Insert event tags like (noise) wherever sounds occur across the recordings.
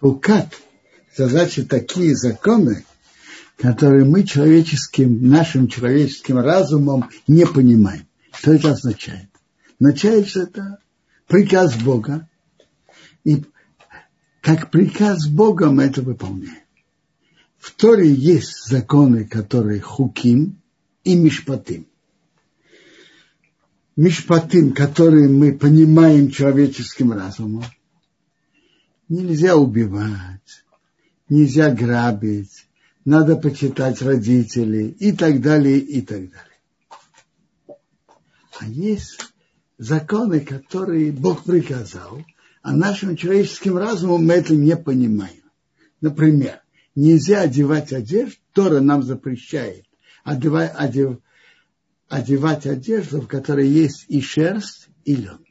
Хукат – значит такие законы, которые мы человеческим, нашим человеческим разумом не понимаем. Что это означает? Означает, это приказ Бога. И как приказ Бога мы это выполняем. В Торе есть законы, которые хуким и мишпатим. Мишпатим, которые мы понимаем человеческим разумом. Нельзя убивать, нельзя грабить, надо почитать родителей и так далее, и так далее. А есть законы, которые Бог приказал, а нашим человеческим разумом мы это не понимаем. Например, нельзя одевать одежду, Тора нам запрещает одевать, одев, одевать одежду, в которой есть и шерсть, и лен.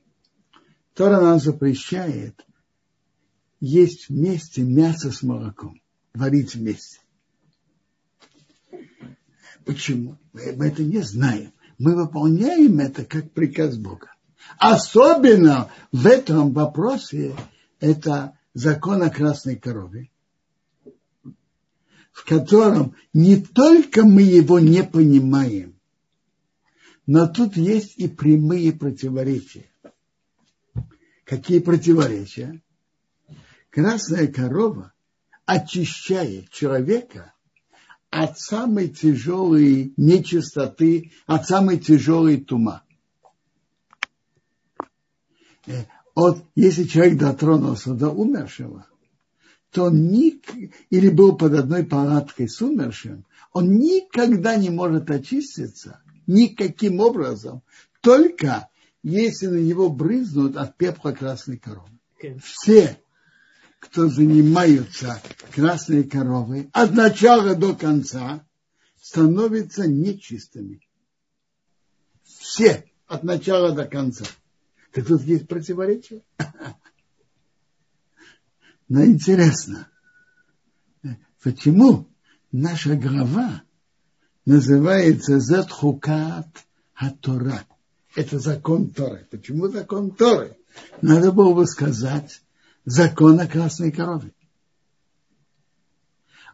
Тора нам запрещает есть вместе мясо с молоком, варить вместе. Почему? Мы это не знаем. Мы выполняем это как приказ Бога. Особенно в этом вопросе это закон о красной корове, в котором не только мы его не понимаем, но тут есть и прямые противоречия. Какие противоречия? Красная корова очищает человека от самой тяжелой нечистоты, от самой тяжелой тума. Э, от, если человек дотронулся до умершего, то он ник, или был под одной палаткой с умершим, он никогда не может очиститься никаким образом, только если на него брызнут от пепла красной коровы. Все кто занимаются красной коровой от начала до конца, становятся нечистыми. Все от начала до конца. Так тут есть противоречие. (laughs) Но интересно, почему наша глава называется Затхукат Хатора. Это закон Торы. Почему закон Торы? Надо было бы сказать закон о красной корове.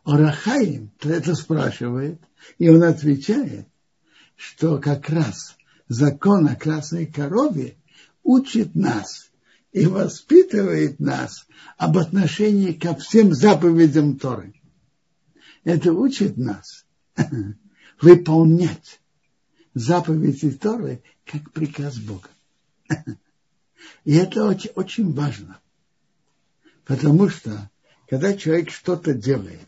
Орахаим это спрашивает, и он отвечает, что как раз закон о красной корове учит нас и воспитывает нас об отношении ко всем заповедям Торы. Это учит нас (laughs) выполнять заповеди Торы как приказ Бога. (laughs) И это очень, очень важно. Потому что, когда человек что-то делает,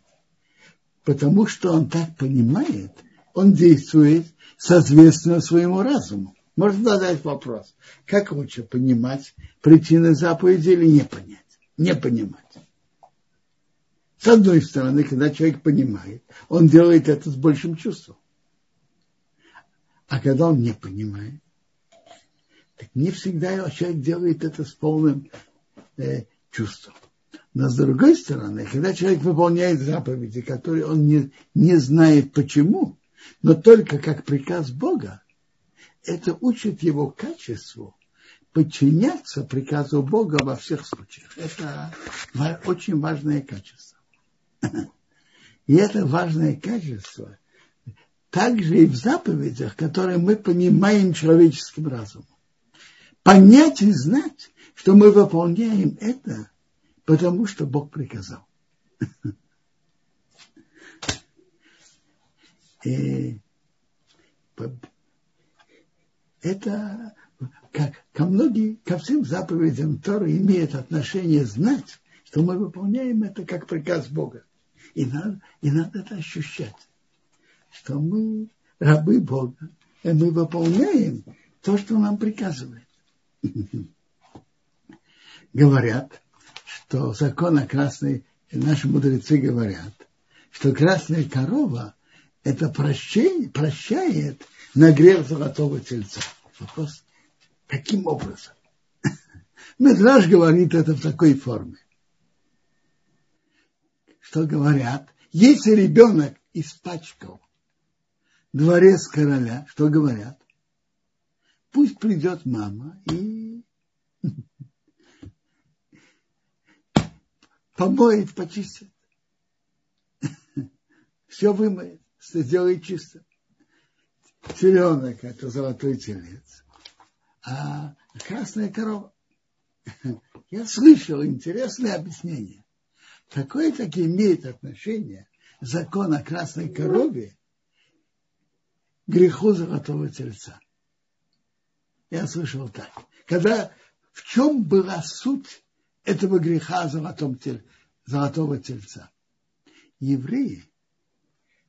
потому что он так понимает, он действует соответственно своему разуму. Можно задать вопрос, как лучше понимать причины заповеди или не понять? Не понимать. С одной стороны, когда человек понимает, он делает это с большим чувством. А когда он не понимает, так не всегда человек делает это с полным э, чувством. Но с другой стороны, когда человек выполняет заповеди, которые он не, не знает почему, но только как приказ Бога, это учит его качеству подчиняться приказу Бога во всех случаях. Это очень важное качество. И это важное качество также и в заповедях, которые мы понимаем человеческим разумом. Понять и знать, что мы выполняем это – Потому что Бог приказал. (laughs) И это как, ко многим, ко всем заповедям Торы имеет отношение знать, что мы выполняем это как приказ Бога. И надо, и надо это ощущать, что мы рабы Бога, и мы выполняем то, что нам приказывает. (laughs) Говорят, что закон о красной, наши мудрецы говорят, что красная корова это прощение, прощает нагрев золотого тельца. Вопрос, каким образом? (laughs) Медраж говорит это в такой форме. Что говорят? Если ребенок испачкал дворец короля, что говорят? Пусть придет мама и (laughs) помоет, почистит. (laughs) Все вымоет, сделает чисто. Теленок – это золотой телец. А красная корова. Я слышал интересное объяснение. Какое таки имеет отношение закон о красной корове греху золотого тельца? Я слышал так. Когда в чем была суть этого греха золотом золотого тельца? Евреи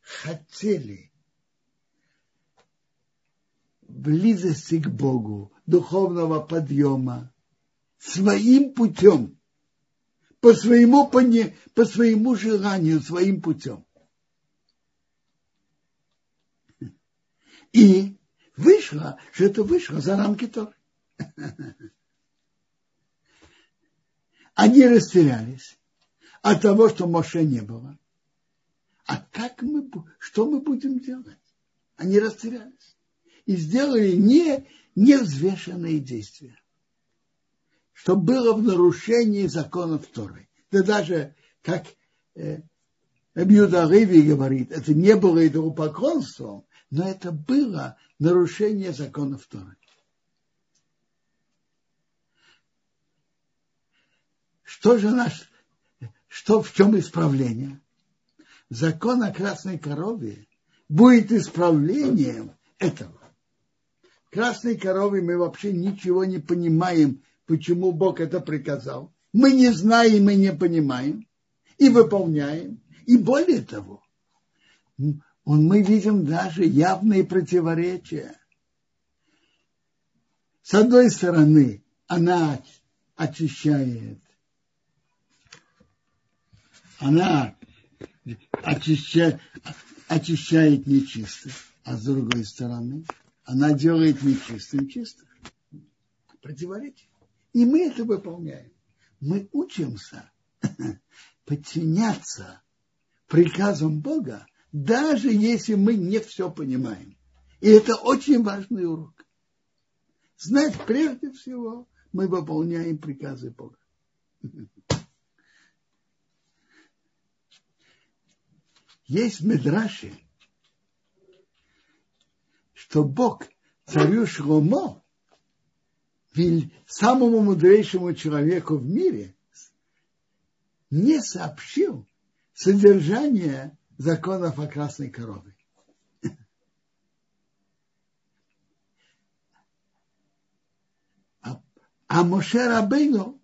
хотели близости к Богу, духовного подъема своим путем, по своему, по своему желанию, своим путем. И вышло, что это вышло за рамки Торы. (laughs) Они растерялись от того, что Моше не было. А как мы, что мы будем делать? Они растерялись и сделали не, невзвешенные действия, что было в нарушении законов Торы. Да даже, как э, Абьюда Риви говорит, это не было идолопоклонством, но это было нарушение законов Торы. Что же наш, что в чем исправление? Закон о красной корове будет исправлением этого. Красной корове мы вообще ничего не понимаем, почему Бог это приказал. Мы не знаем и не понимаем, и выполняем. И более того, мы видим даже явные противоречия. С одной стороны, она очищает, она очищает, очищает нечистых, а с другой стороны, она делает нечистым чистых. Противоречие. И мы это выполняем. Мы учимся (laughs) подчиняться приказам Бога, даже если мы не все понимаем. И это очень важный урок. Знать прежде всего, мы выполняем приказы Бога. (laughs) Есть медраши, что Бог царю Шломо, самому мудрейшему человеку в мире, не сообщил содержание законов о красной корове. А, а Моше Рабейну,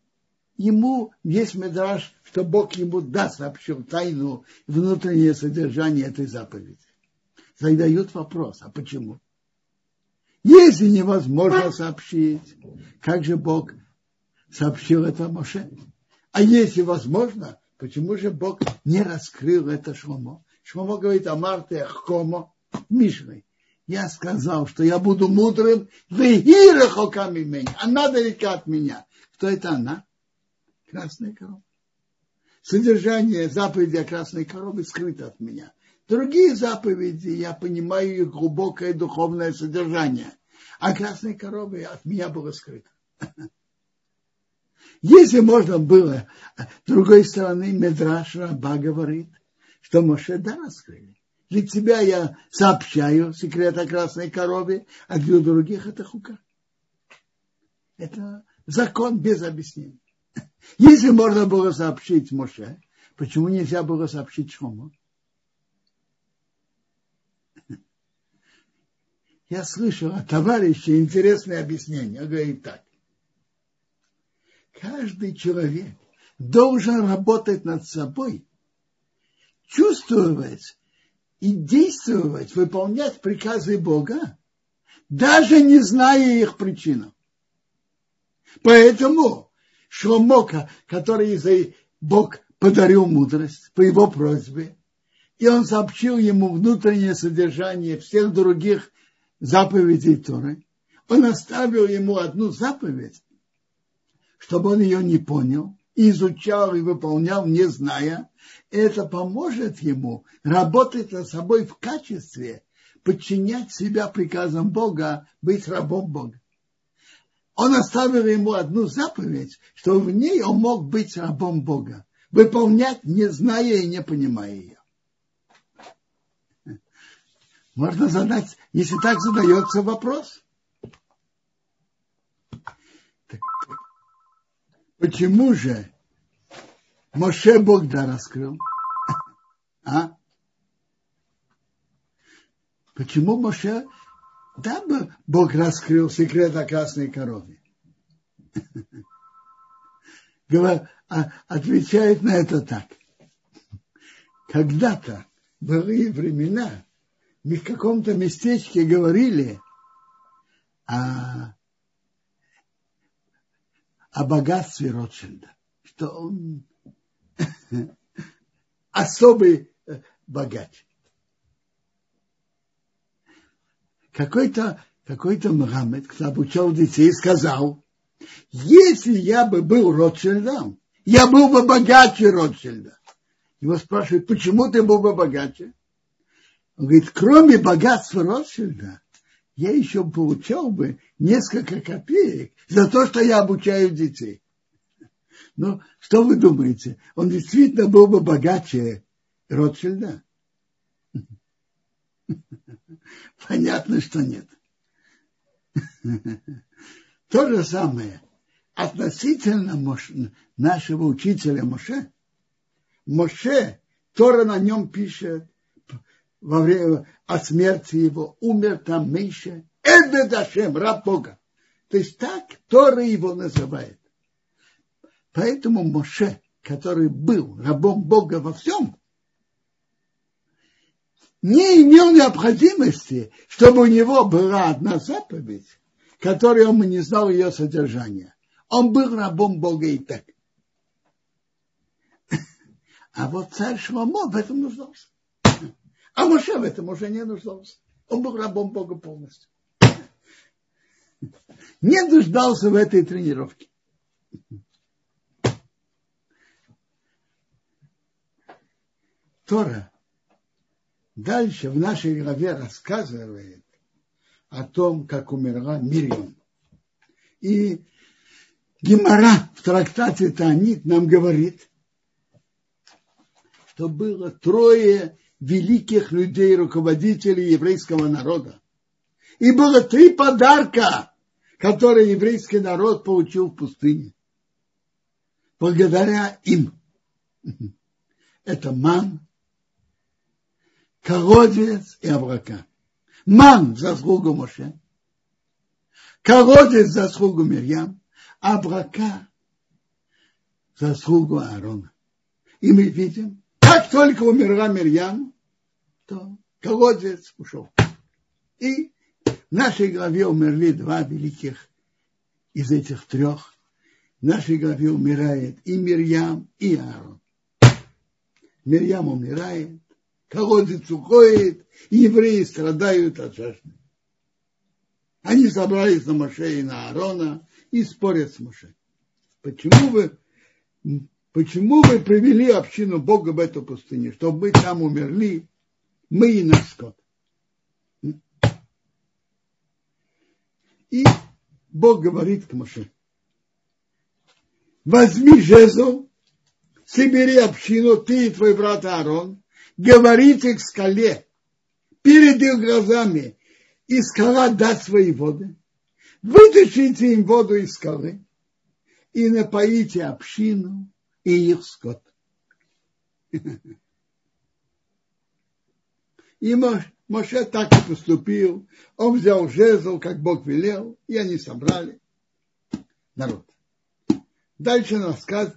ему есть медраж, что Бог ему да сообщил тайну, внутреннее содержание этой заповеди. Задают вопрос, а почему? Если невозможно сообщить, как же Бог сообщил это Моше? А если возможно, почему же Бог не раскрыл это Шломо? Шломо говорит, о Марте Ахкомо Мишной. Я сказал, что я буду мудрым, вегирахоками Она далека от меня. Кто это она? Красная корова. Содержание заповеди о красной корове скрыто от меня. Другие заповеди, я понимаю их глубокое духовное содержание. А красной коровы от меня было скрыто. (laughs) Если можно было, с другой стороны, Медраш Раба говорит, что Моше да раскрыли. Для тебя я сообщаю секрет о красной корове, а для других это хука. Это закон без объяснений. (laughs) Если можно было сообщить Моше, почему нельзя было сообщить Шому? я слышал от товарища интересное объяснение. Он говорит так. Каждый человек должен работать над собой, чувствовать и действовать, выполнять приказы Бога, даже не зная их причину. Поэтому Шломока, который Бог подарил мудрость по его просьбе, и он сообщил ему внутреннее содержание всех других заповедей Торы, он оставил ему одну заповедь, чтобы он ее не понял, изучал и выполнял, не зная, это поможет ему работать над собой в качестве, подчинять себя приказам Бога, быть рабом Бога. Он оставил ему одну заповедь, что в ней он мог быть рабом Бога. выполнять, не зная и не понимая ее. Можно задать, если так задается вопрос. Почему же Моше Бог да раскрыл? (laughs) А? Почему Моше да, Бог раскрыл секрет о красной корове? А, отвечает на это так. Когда-то были времена, в каком-то местечке говорили о, о богатстве Ротшильда, что он (laughs) особый э, богач. Какой-то какой-то Мухаммед, кто обучал детей, сказал, если я бы был Ротшильдом, я был бы богаче Ротшильда. Его спрашивают, почему ты был бы богаче? Он говорит, кроме богатства Ротшильда, я еще получал бы несколько копеек за то, что я обучаю детей. Ну, что вы думаете? Он действительно был бы богаче Ротшильда? (laughs) Понятно, что нет. (laughs) То же самое относительно нашего учителя Моше. Моше, Тора на нем пишет, во время о смерти его умер там Миша, Эбедашем, раб Бога. То есть так Тора его называет. Поэтому Моше, который был рабом Бога во всем, не имел необходимости, чтобы у него была одна заповедь, которой он не знал ее содержания. Он был рабом Бога и так. (laughs) А вот царь Шломо в этом нуждался. А Моше в этом уже не нуждался. Он был рабом Бога полностью. (laughs) Не нуждался в этой тренировке. Тора дальше в нашей главе рассказывает о том, как умерла Мирьям. И Гемора в трактате Таанит нам говорит, что было трое великих людей, руководителей еврейского народа. И было три подарка, которые еврейский народ получил в пустыне. Благодаря им. Это ман, колодец и Аврака. Ман – заслугу Моше, колодец – заслугу Мирьям, Аврака – заслугу Аарона. И мы видим, как только умерла Мирьям, то колодец ушел. И в нашей главе умерли два великих из этих трех. В нашей главе умирает и Мирьям, и Аарон. Мирьям умирает, колодец уходит, и евреи страдают от жажды. Они собрались на Моше и на Аарона и спорят с Моше. Почему вы, почему вы привели общину Бога в эту пустыню? Чтобы мы там умерли, мы и наш скот. И Бог говорит к Моше, возьми жезл, собери общину, ты и твой брат Аарон, говорите к скале перед их глазами, и скала даст свои воды. Вытащите им воду из скалы и напоите общину и их скот. (laughs) И Моше так и поступил. Он взял жезл, как Бог велел, и они собрали народ. Дальше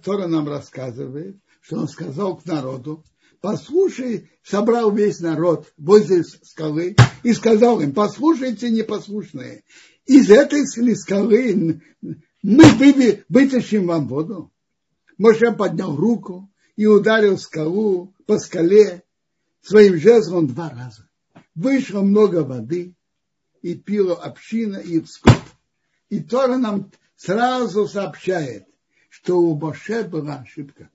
Тора нам рассказывает, что он сказал к народу, послушай, собрал весь народ возле скалы и сказал им, послушайте непослушные, из этой скалы мы вытащим вам воду. Моше поднял руку и ударил скалу по скале своим жезлом два раза. Вышло много воды, и пила община и скот. И Тора нам сразу сообщает, что у Моше была ошибка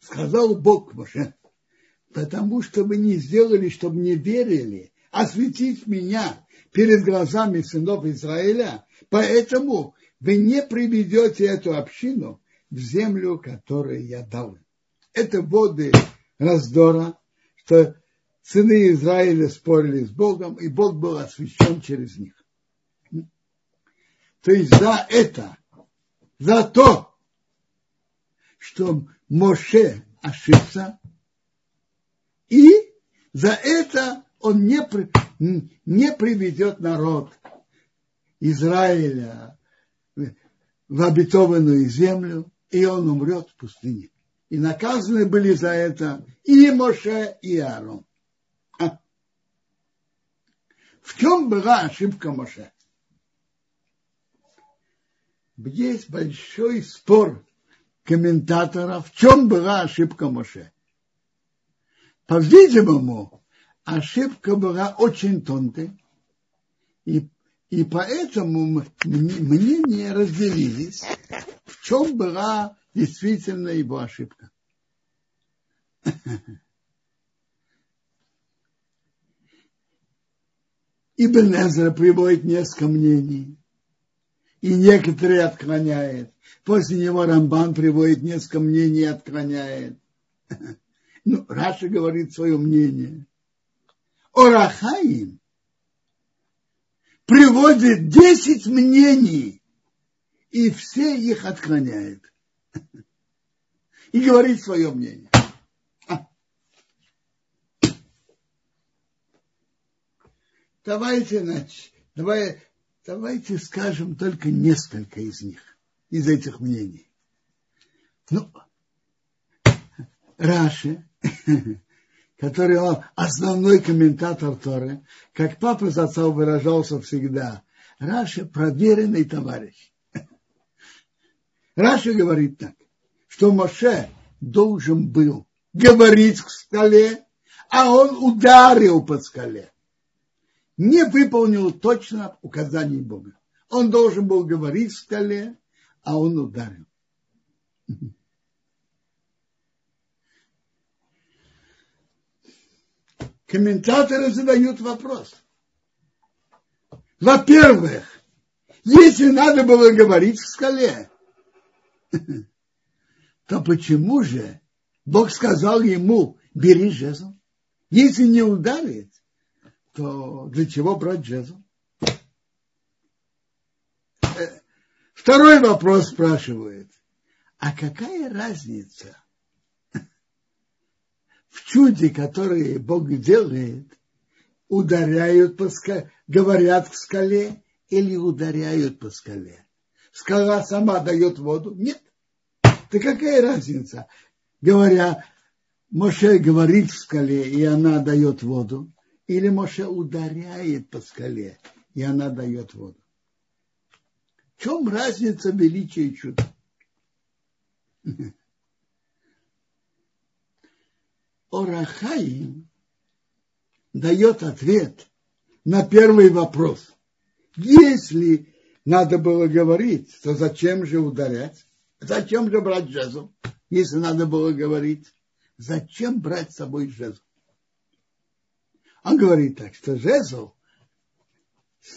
сказал Бог Моше, потому что вы не сделали, чтобы не верили, осветить меня перед глазами сынов Израиля, поэтому вы не приведете эту общину в землю, которую я дал. Это воды раздора, что сыны Израиля спорили с Богом, и Бог был освящен через них. То есть за это, за то, что Моше ошибся, и за это он не, не приведет народ Израиля в обетованную землю, и он умрет в пустыне. И наказаны были за это и Моше, и Аарон. А. В чем была ошибка Моше? Есть большой спор комментаторов, в чем была ошибка Моше. По-видимому, ошибка была очень тонкой, и, и поэтому мнения разделились, в чем была действительно его ошибка. (laughs) Ибн Эзра приводит несколько мнений, и некоторые отклоняет. После него Рамбан приводит несколько мнений и отклоняет. (laughs) Ну, Раша говорит свое мнение. Орахаим приводит 10 мнений, и все их отклоняет. (laughs) И говорит свое мнение. (laughs) Давайте, значит, давай, давайте скажем только несколько из них, из этих мнений. Ну, Раши (laughs) который он основной комментатор Торы, как папа за отца выражался всегда, Раши проверенный товарищ. (laughs) Раши говорит так, что Моше должен был говорить к скале, а он ударил по скале. Не выполнил точно указаний Бога. Он должен был говорить к скале, а он ударил. комментаторы задают вопрос. Во-первых, если надо было говорить в скале, то почему же Бог сказал ему, бери жезл? Если не ударит, то для чего брать жезл? Э, второй вопрос спрашивает, а какая разница, (laughs) в чуде, которые Бог делает, ударяют по скале, говорят к скале или ударяют по скале. Скала сама дает воду? Нет. Да какая разница? Говоря, Моше говорит в скале, и она дает воду, или Моше ударяет по скале, и она дает воду. В чем разница величия и чуда? (laughs) Орахаим дает ответ на первый вопрос. Если надо было говорить, то зачем же ударять? Зачем же брать жезл? Если надо было говорить, зачем брать с собой жезл? Он говорит так, что жезл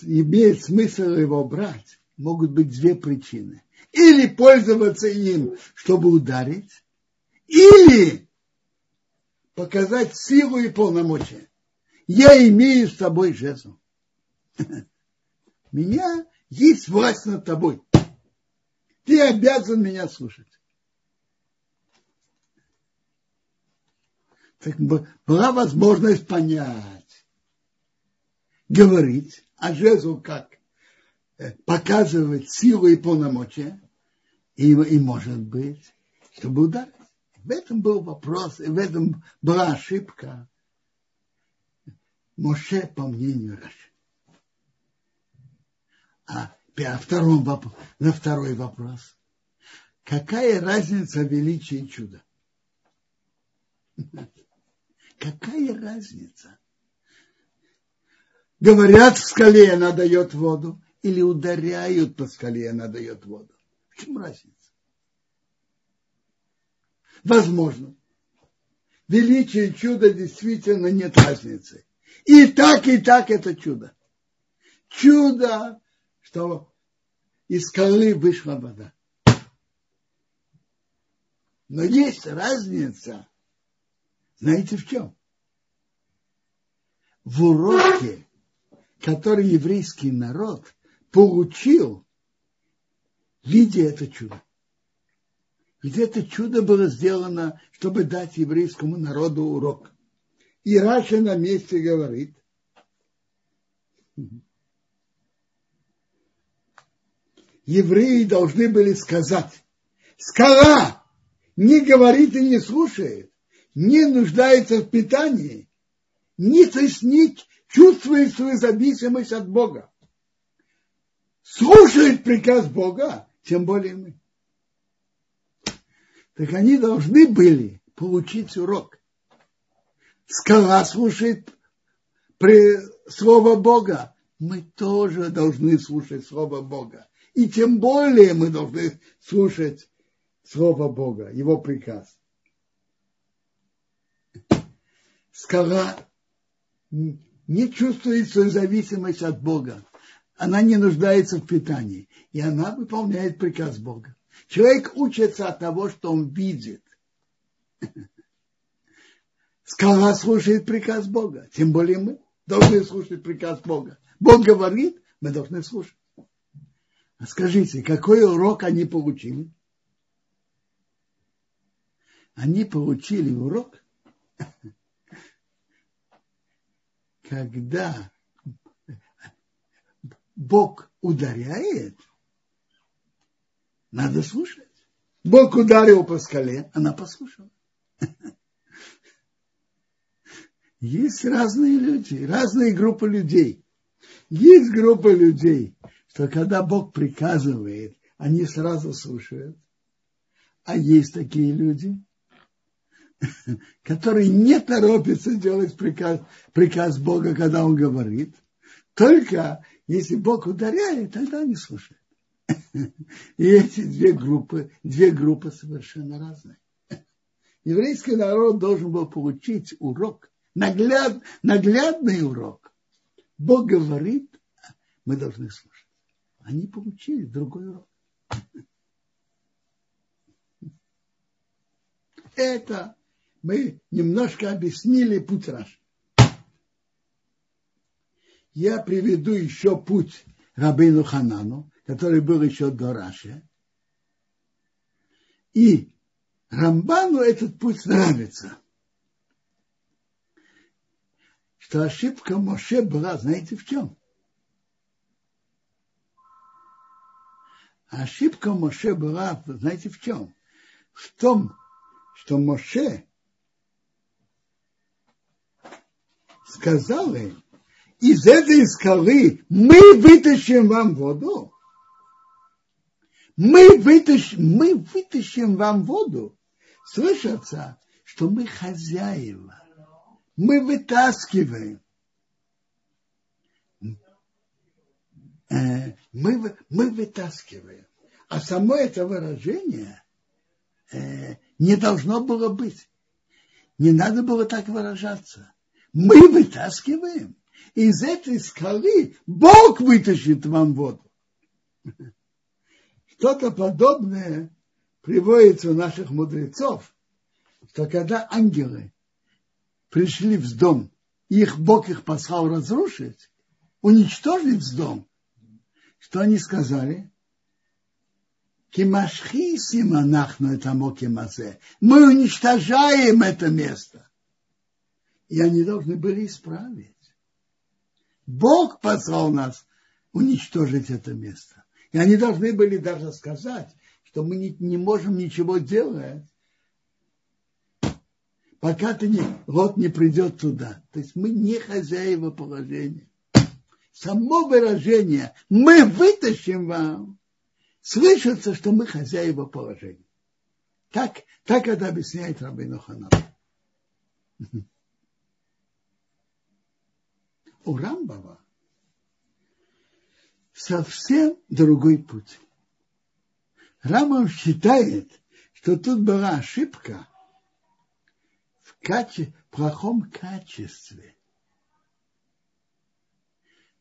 имеет смысл его брать. Могут быть две причины. Или пользоваться им, чтобы ударить, или показать силу и полномочия. Я имею с тобой жезл. (laughs) Меня есть власть над тобой. Ты обязан меня слушать. Так была возможность понять, говорить, а жезл как э, показывать силу и полномочия, и, и может быть, чтобы ударить. В этом был вопрос, и в этом была ошибка Моше, по мнению Раши. А на, втором, на второй вопрос. Какая разница величия чуда? (laughs) Какая разница? Говорят, в скале она дает воду, или ударяют по скале, она дает воду. В чем разница? Возможно. Величие чуда действительно нет разницы. И так, и так это чудо. Чудо, что из скалы вышла вода. Но есть разница. Знаете в чем? В уроке, который еврейский народ получил, видя это чудо. Ведь это чудо было сделано, чтобы дать еврейскому народу урок. И Раша на месте говорит, евреи должны были сказать, скала не говорит и не слушает, не нуждается в питании, не, то есть не чувствует свою зависимость от Бога. Слушает приказ Бога, тем более мы. Так они должны были получить урок. Скала слушает при слово Бога. Мы тоже должны слушать слово Бога. И тем более мы должны слушать Слово Бога, Его приказ. Скала не чувствует свою зависимость от Бога. Она не нуждается в питании. И она выполняет приказ Бога. Человек учится от того, что он видит. (laughs) Скала слушает приказ Бога. Тем более мы должны слушать приказ Бога. Бог говорит, мы должны слушать. А скажите, какой урок они получили? Они получили урок, (laughs) когда Бог ударяет, надо слушать. Бог ударил по скале, она послушала. Есть разные люди, разные группы людей. Есть группа людей, что когда Бог приказывает, они сразу слушают. А есть такие люди, (laughs) которые не торопятся делать приказ, приказ Бога, когда Он говорит. Только если Бог ударяет, тогда они слушают. (laughs) И эти две группы, две группы совершенно разные. (laughs) Еврейский народ должен был получить урок, нагляд, наглядный урок. Бог говорит, мы должны слушать они получили другой урок. Это мы немножко объяснили путь Раши. Я приведу еще путь Рабейну Ханану, который был еще до Раши. И Рамбану этот путь нравится. Что ошибка Моше была, знаете в чем? Ошибка Моше была, знаете, в чем? В том, что Моше сказал им, из этой скалы мы вытащим вам воду. Мы вытащим, мы вытащим вам воду. Слышится, что мы хозяева. Мы вытаскиваем. Э, мы, мы вытаскиваем. А само это выражение э, не должно было быть. Не надо было так выражаться. Мы вытаскиваем. Из этой скалы Бог вытащит вам воду. Что-то подобное приводится у наших мудрецов, что когда ангелы пришли в дом, их Бог их послал разрушить, уничтожить дом, что они сказали? Кимашхисим анахну это мокимазе. Мы уничтожаем это место. И они должны были исправить. Бог послал нас уничтожить это место. И они должны были даже сказать, что мы не, не можем ничего делать, пока ты не, лот не придет туда. То есть мы не хозяева положения само выражение «мы вытащим вам» слышится, что мы хозяева положения. Так, так это объясняет Рабин Ханан. У Рамбова совсем другой путь. Рамбов считает, что тут была ошибка в каче, плохом качестве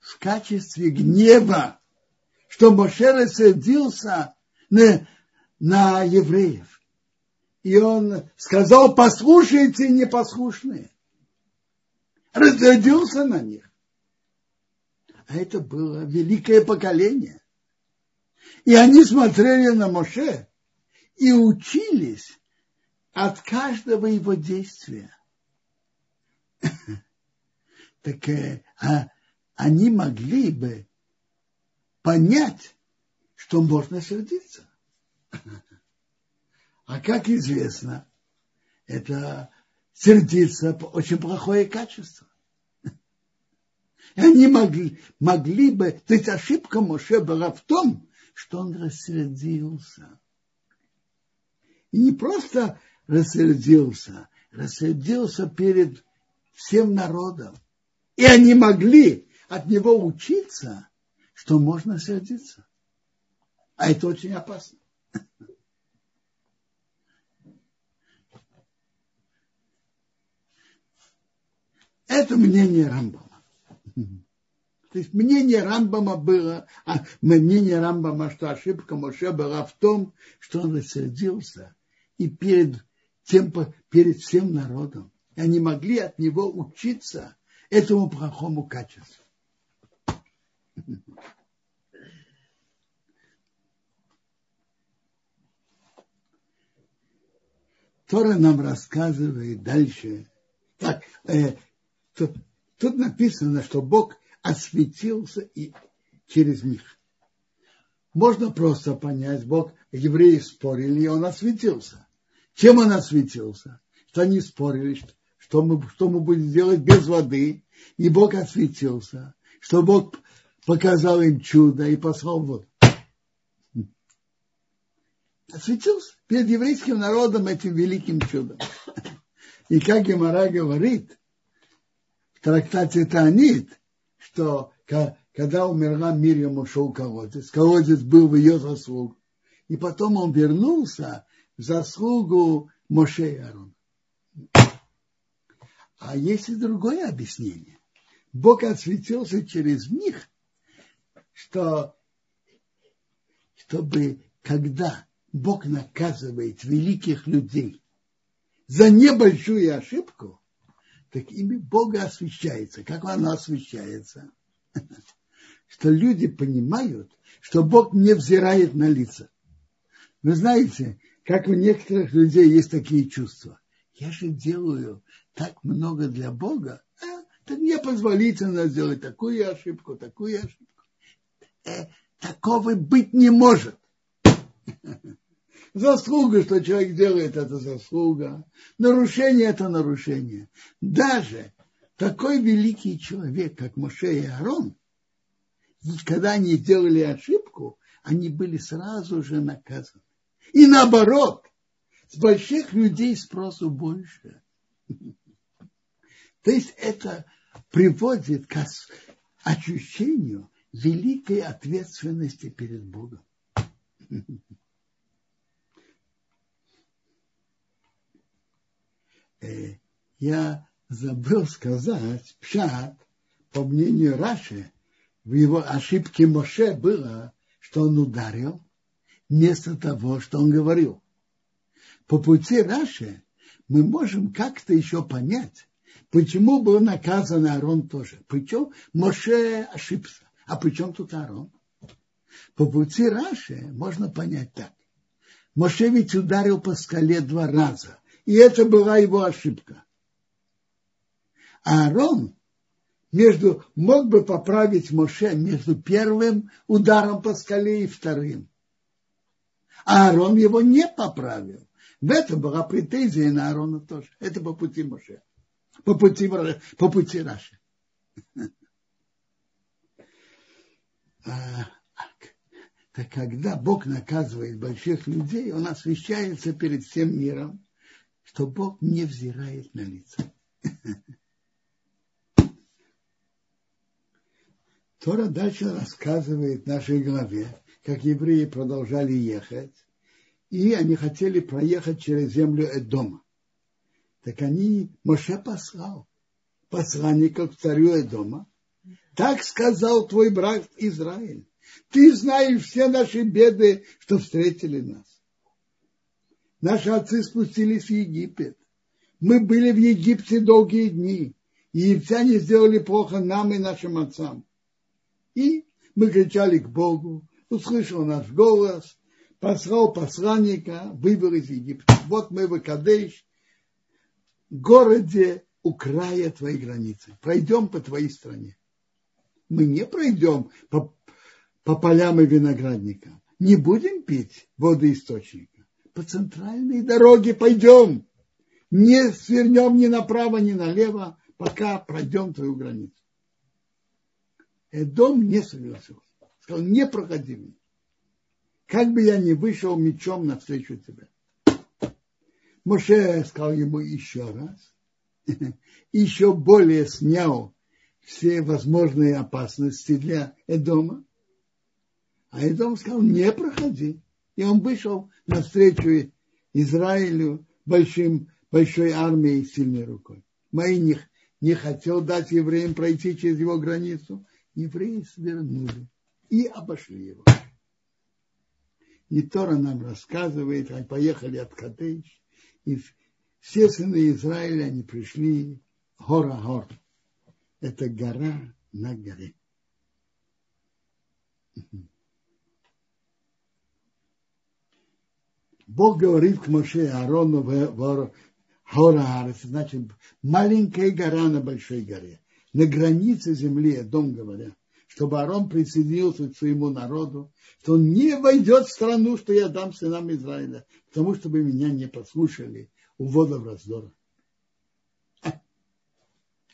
в качестве гнева, что Моше рассердился на, на евреев. и он сказал, послушайте непослушные. Разрядился на них. А это было великое поколение. И они смотрели на Моше и учились от каждого его действия. (laughs) Так э, а они могли бы понять, что можно сердиться. (laughs) А как известно, это сердиться очень плохое качество. Они могли, могли бы, то есть ошибка Моше была в том, что он рассердился. И не просто рассердился, рассердился перед всем народом. И они могли от него учиться, что можно сердиться. А это очень опасно. Это мнение Рамбама. То есть мнение Рамбама было, а мнение Рамбама, что ошибка Моше была в том, что он рассердился и перед, тем, перед всем народом. И они могли от него учиться этому плохому качеству. Тора нам рассказывает дальше. Так, э, тут написано, что Бог осветился и через них. Можно просто понять, Бог, евреи спорили, и он осветился. Чем он осветился? Что они спорили, что, мы, что мы будем делать без воды, и Бог осветился, что Бог показал им чудо и послал воду. Осветился перед еврейским народом этим великим чудом. И как Гемора говорит трактате Таанит, что когда умерла Мирьям, ушел колодец, колодец был в ее заслугу. И потом он вернулся в заслугу Моше и Аарона. А есть и другое объяснение. Бог осветился через них, что чтобы когда Бог наказывает великих людей за небольшую ошибку, так имя Бога освещается. Как оно освещается? (laughs) Что люди понимают, что Бог не взирает на лица. Вы знаете, как у некоторых людей есть такие чувства. Я же делаю так много для Бога, а, так мне позволительно сделать такую ошибку, такую ошибку. Э, такого быть не может. Заслуга, что человек делает, это заслуга. Нарушение – это нарушение. Даже такой великий человек, как Моше и Арон, когда они сделали ошибку, они были сразу же наказаны. И наоборот, с больших людей спросу больше. (laughs) То есть это приводит к ощущению великой ответственности перед Богом. (laughs) я забыл сказать, Пшат, по мнению Раши, в его ошибке Моше было, что он ударил вместо того, что он говорил. По пути Раши мы можем как-то еще понять, почему был наказан Аарон тоже. Причем Моше ошибся. А при чем тут Аарон? По пути Раши можно понять так. Моше ведь ударил по скале два раза и это была его ошибка. А Аарон между, мог бы поправить Моше между первым ударом по скале и вторым. А Аарон его не поправил. В этом была претензия на Аарона тоже. Это по пути Моше. По пути, по пути Раши. (laughs) Так когда Бог наказывает больших людей, он освещается перед всем миром что Бог не взирает на лица. Тора дальше рассказывает в нашей главе, как евреи продолжали ехать, и они хотели проехать через землю Эдома. Так они, Моше послал посланников к царю Эдома. Так сказал твой брат Израиль. Ты знаешь все наши беды, что встретили нас. Наши отцы спустились в Египет. Мы были в Египте долгие дни. Египтяне сделали плохо нам и нашим отцам. И мы кричали к Богу, услышал наш голос, послал посланника, вывел из Египта. Вот мы в Кадеш, городе у края твоей границы. Пройдем по твоей стране. Мы не пройдем по, по полям и виноградникам. Не будем пить воды источника. По центральной дороге пойдем. Не свернем ни направо, ни налево, пока пройдем твою границу. Эдом не согласился. Сказал, не проходи мне. Как бы я не вышел мечом навстречу тебе. Моше сказал ему еще раз. (laughs) Еще более снял все возможные опасности для Эдома. А Эдом сказал, не проходи. И он вышел навстречу Израилю большим, большой армией сильной рукой. Мои не, хотел дать евреям пройти через его границу. Евреи свернули и обошли его. И Тора нам рассказывает, они поехали от Кадеш, и все сыны Израиля, они пришли гора-гор. Это гора на горе. Бог говорит к Моше Аарону в гора значит маленькая гора на большой горе. На границе земли, дом говоря чтобы Арон присоединился к своему народу, что он не войдет в страну, что я дам сынам Израиля, потому чтобы меня не послушали у водов раздора.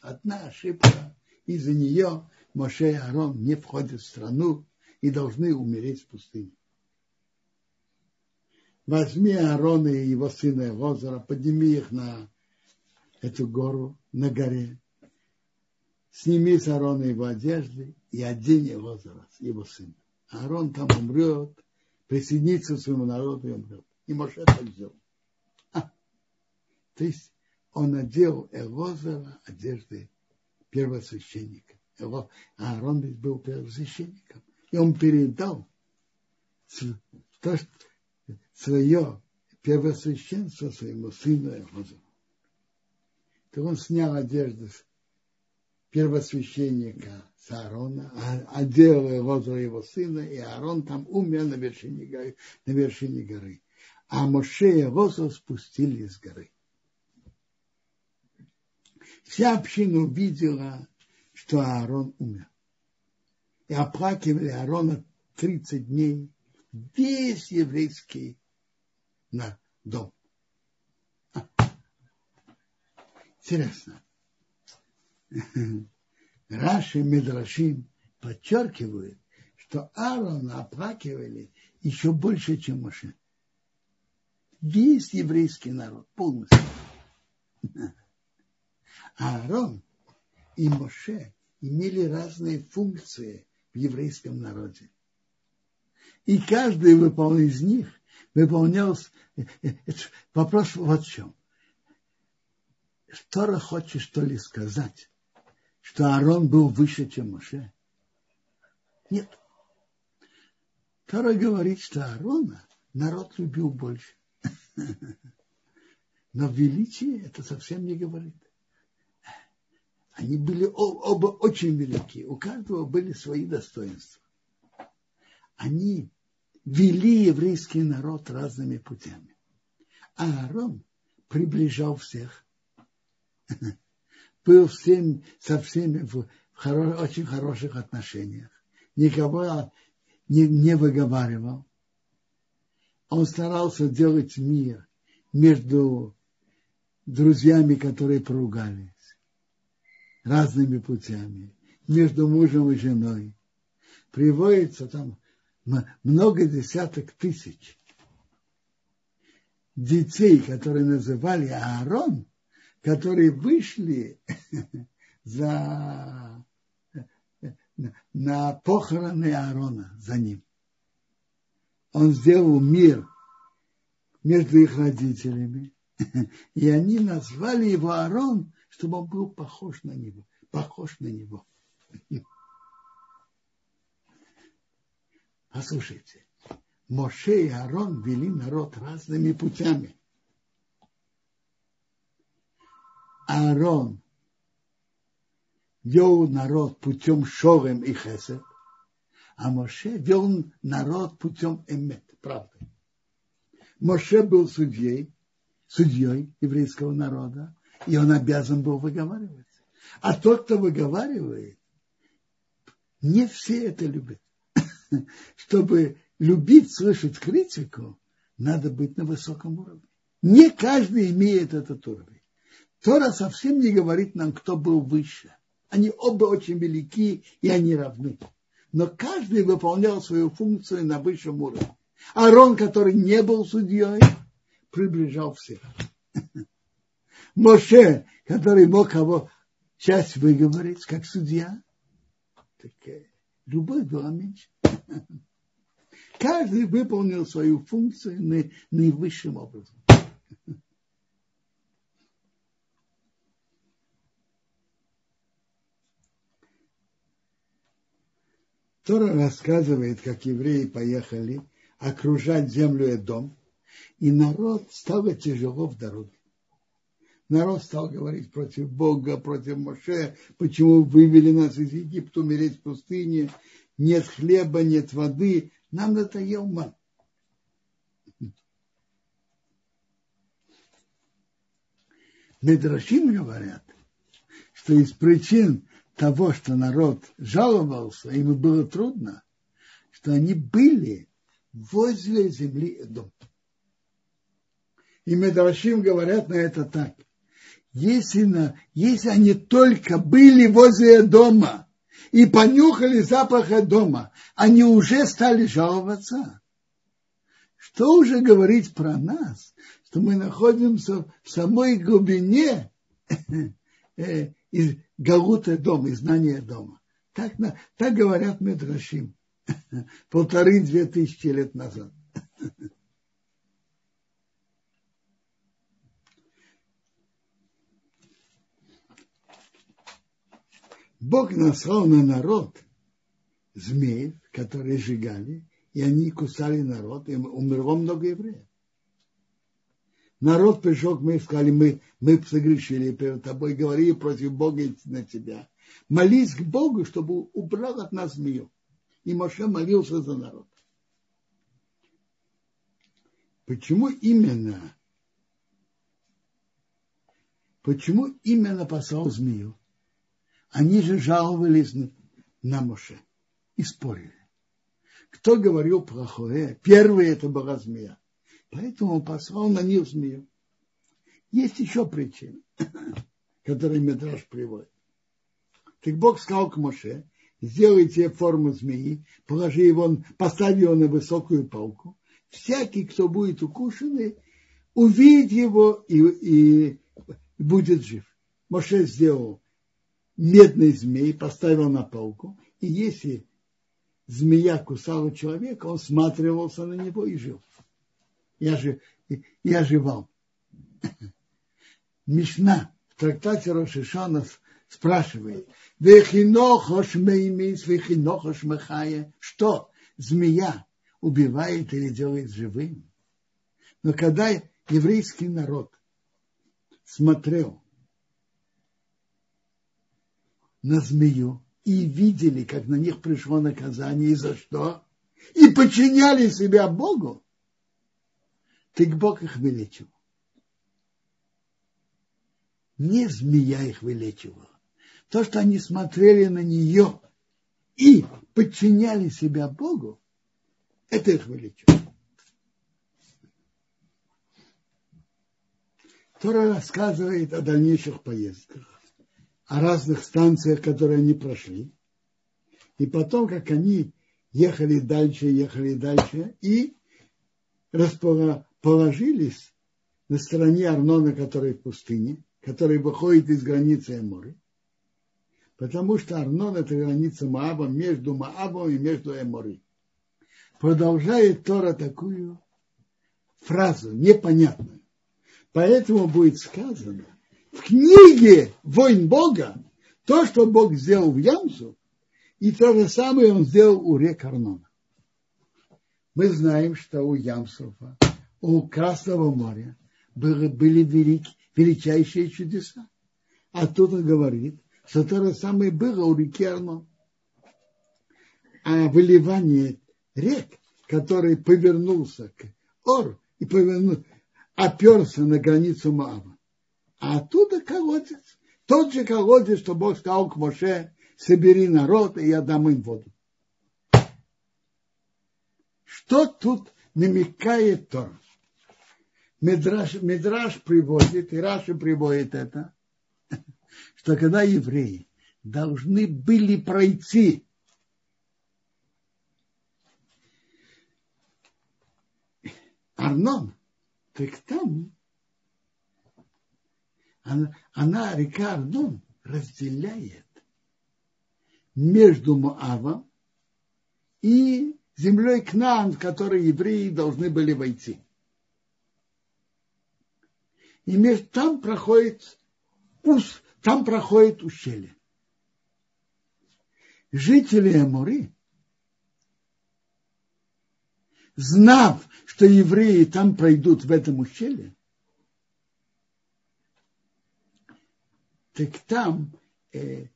Одна ошибка, из-за нее Моше и Арон не входят в страну и должны умереть в пустыне. Возьми Аарона и его сына Лозера, подними их на эту гору, на горе, сними с Аарона его одежды и одень вас, его сына. Аарон там умрет, присоединится к своему народу и умрет. И Моше так сделал. А, то есть он надел Элозера одежды первосвященника. Его, Аарон ведь был первосвященником. И он передал то, свое первосвященство своему сыну Элозеру. Так он снял одежду первосвященника Аарона, одел его за его сына, и Аарон там умер на вершине горы. На вершине горы. А Моше и Роза спустили с горы. Вся община увидела, что Аарон умер. И оплакивали Аарона 30 дней весь еврейский на дом. Интересно. (laughs) Раши Медрашим подчеркивают, что Аарона оплакивали еще больше, чем Моше. Весь еврейский народ полностью. (laughs) Аарон и Моше имели разные функции в еврейском народе. И каждый из них выполнял... Э, э, вопрос вот в чем. Тора хочет что ли сказать, что Аарон был выше, чем Моше? Нет. Тора говорит, что Аарона народ любил больше. (laughs) Но величие это совсем не говорит. Они были оба очень велики. У каждого были свои достоинства. Они вели еврейский народ разными путями. А Аарон приближал всех (laughs) был всем, со всеми в хоро, очень хороших отношениях. Никого не, не выговаривал. Он старался делать мир между друзьями, которые поругались разными путями, между мужем и женой. Приводится там много десяток тысяч детей, которые называли Аарон, которые вышли (laughs) за, на похороны Аарона за ним. Он сделал мир между их родителями, (laughs) и они назвали его Аарон, чтобы он был похож на него, похож на него. (laughs) Послушайте, Моше и Арон вели народ разными путями. Аарон вел народ путем Шорем и Хесед, а Моше вел народ путем Эмет, правды. Моше был судьей, судьей еврейского народа, и он обязан был выговаривать. А тот, кто выговаривает, не все это любят. (laughs) Чтобы любить, слышать критику, надо быть на высоком уровне. Не каждый имеет этот уровень. Тора совсем не говорит нам, кто был выше. Они оба очень велики, и они равны. Но каждый выполнял свою функцию на высшем уровне. Арон, который не был судьей, приближал всех. (laughs) Моше, который мог кого часть выговорить, как судья, так э, любовь была меньше. (laughs) Каждый выполнил свою функцию наивысшим образом. (laughs) Тора рассказывает, как евреи поехали окружать землю и дом, и народ стало тяжело в дороге. Народ стал говорить против Бога, против Моше, почему вывели нас из Египта умереть в пустыне, нет хлеба, нет воды, нам надоел ман. Медрашим говорят, что из причин того, что народ жаловался, ему было трудно, что они были возле земли Эдом. И Медрашим говорят на это так. Если, на, если они только были возле дома и понюхали запах дома, они уже стали жаловаться. Что уже говорить про нас, что мы находимся в самой глубине э, из Галута дома, из знания дома. Так, так говорят Медрашим полторы-две тысячи лет назад. Бог наслал на народ змеев, которые сжигали, и они кусали народ, и умерло много евреев. Народ пришел к мы и сказали, мы, мы согрешили перед тобой, говорили против Бога на тебя. Молись к Богу, чтобы убрал от нас змею. И Моше молился за народ. Почему именно? Почему именно послал змею? Они же жаловались на Моше и спорили. Кто говорил плохое? Первый это была змея. Поэтому он послал на них змею. Есть еще причина, (coughs) которую Медраж приводит. Так Бог сказал к Моше, сделайте форму змеи, положи его, поставь его на высокую палку. Всякий, кто будет укушенный, увидит его и, и будет жив. Моше сделал медный змей, поставил на палку, и если змея кусала человека, он сматривался на него и жил я, же, я оживал. (coughs) Мишна в трактате Рошишана спрашивает, что змея убивает или делает живым? Но когда еврейский народ смотрел на змею и видели, как на них пришло наказание, и за что, и подчиняли себя Богу, так Бог их вылечил. Не змея их вылечивала. То, что они смотрели на нее и подчиняли себя Богу, это их вылечило. Тора рассказывает о дальнейших поездках, о разных станциях, которые они прошли. И потом, как они ехали дальше, ехали дальше, и положились на стороне Арнона, который в пустыне, который выходит из границы Эморы, потому что Арнон – это граница Мааба между Маабом и между Эморой. Продолжает Тора такую фразу, непонятную. Поэтому будет сказано в книге «Войн Бога» то, что Бог сделал в Ямсу, и то же самое он сделал у рек Арнона. Мы знаем, что у Ямсуфа у Красного моря были, были велик, величайшие чудеса. оттуда говорит, что то же самое было у реки Арно. А выливание рек, который повернулся к Ор и повернул, оперся на границу Маава. А оттуда колодец. Тот же колодец, что Бог сказал к Моше, собери народ, и я дам им воду. Что тут намекает Тор? Медраж, Медраж приводит, и Раши приводит это, (laughs) что когда евреи должны были пройти Арнон, так там она, она, река Арнон, разделяет между Моавом и землей Кнаан, в которой евреи должны были войти. И между, там проходит ус, там проходит ущелье. Жители Амуры, знав, что евреи там пройдут в этом ущелье, так там э,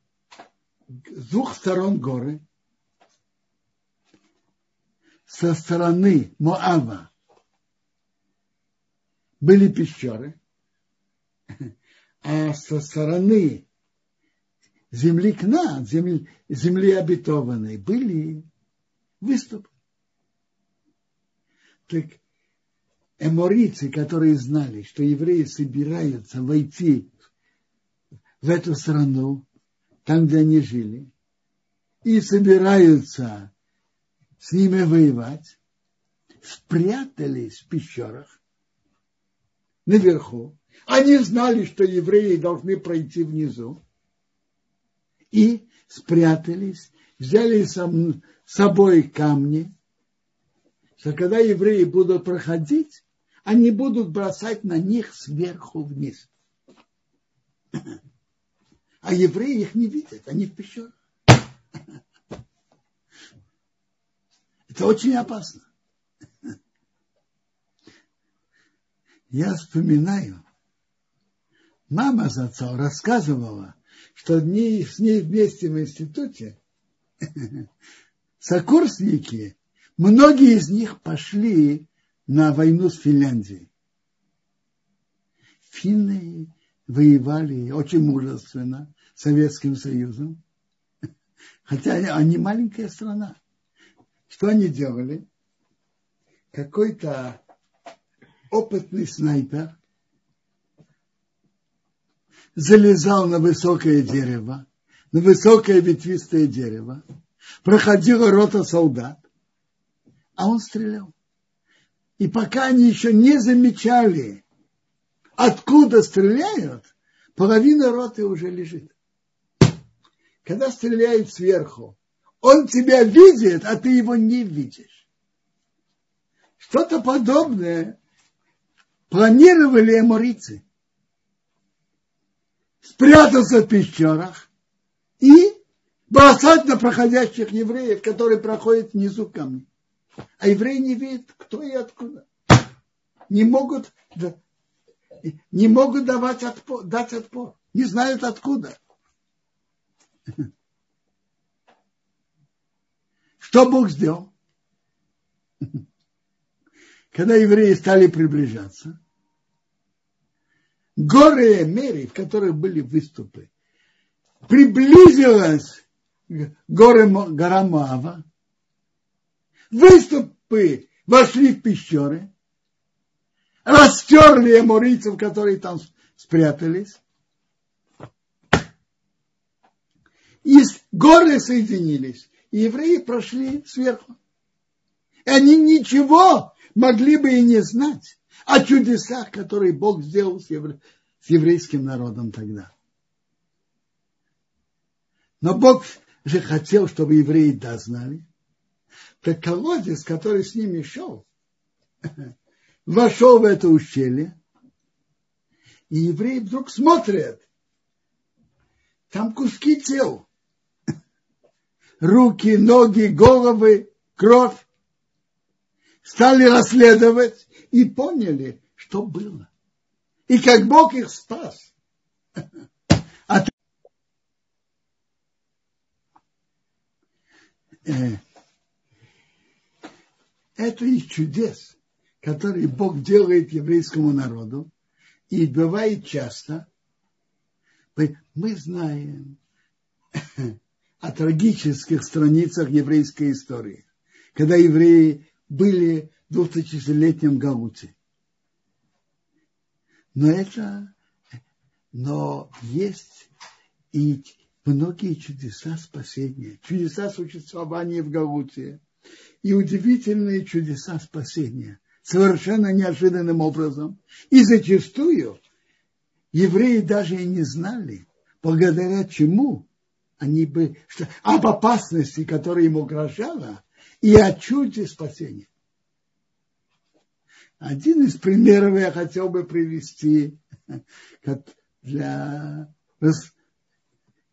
с двух сторон горы, со стороны Моава были пещеры, а со стороны земли Кна, земли, земли обетованной, были выступы. Так эморийцы, которые знали, что евреи собираются войти в эту страну, там, где они жили, и собираются с ними воевать, спрятались в пещерах наверху. Они знали, что евреи должны пройти внизу. И спрятались, взяли с собой камни, что когда евреи будут проходить, они будут бросать на них сверху вниз. А евреи их не видят, они в пещерах. Это очень опасно. Я вспоминаю, мама Зацо рассказывала, что дни с ней вместе в институте сокурсники, многие из них пошли на войну с Финляндией. Финны воевали очень мужественно Советским Союзом, (laughs) хотя они маленькая страна. Что они делали? Какой-то опытный снайпер залезал на высокое дерево, на высокое ветвистое дерево, проходила рота солдат, а он стрелял. И пока они еще не замечали, откуда стреляют, половина роты уже лежит. Когда стреляют сверху, он тебя видит, а ты его не видишь. Что-то подобное планировали эморицы. Спрятаться в пещерах и бросать на проходящих евреев, которые проходят внизу камни. А евреи не видят, кто и откуда. Не могут не могут давать отпор, дать отпор. Не знают откуда. (laughs) Что Бог сделал? (laughs) Когда евреи стали приближаться, горы Мери, в которых были выступы, приблизилась горы, гора Моава, выступы вошли в пещеры, растерли эморийцев, которые там спрятались. И горы соединились, и евреи прошли сверху. И они ничего могли бы и не знать о чудесах, которые Бог сделал с, евре... с еврейским народом тогда. Но Бог же хотел, чтобы евреи да знали. Так колодец, который с ними шел, (laughs) вошел в это ущелье, и евреи вдруг смотрят, там куски тел. Руки, ноги, головы, кровь. Стали расследовать и поняли, что было. И как Бог их спас. А э, это из чудес, которые Бог делает еврейскому народу, и бывает часто. Мы знаем о трагических страницах еврейской истории, когда евреи были в двухтысячелетнем Галуте. Но это, но есть и многие чудеса спасения, чудеса существования в Галуте и удивительные чудеса спасения совершенно неожиданным образом. И зачастую евреи даже и не знали, благодаря чему они бы, что, об опасности, которая им угрожала, и о чуде спасения. Один из примеров я хотел бы привести для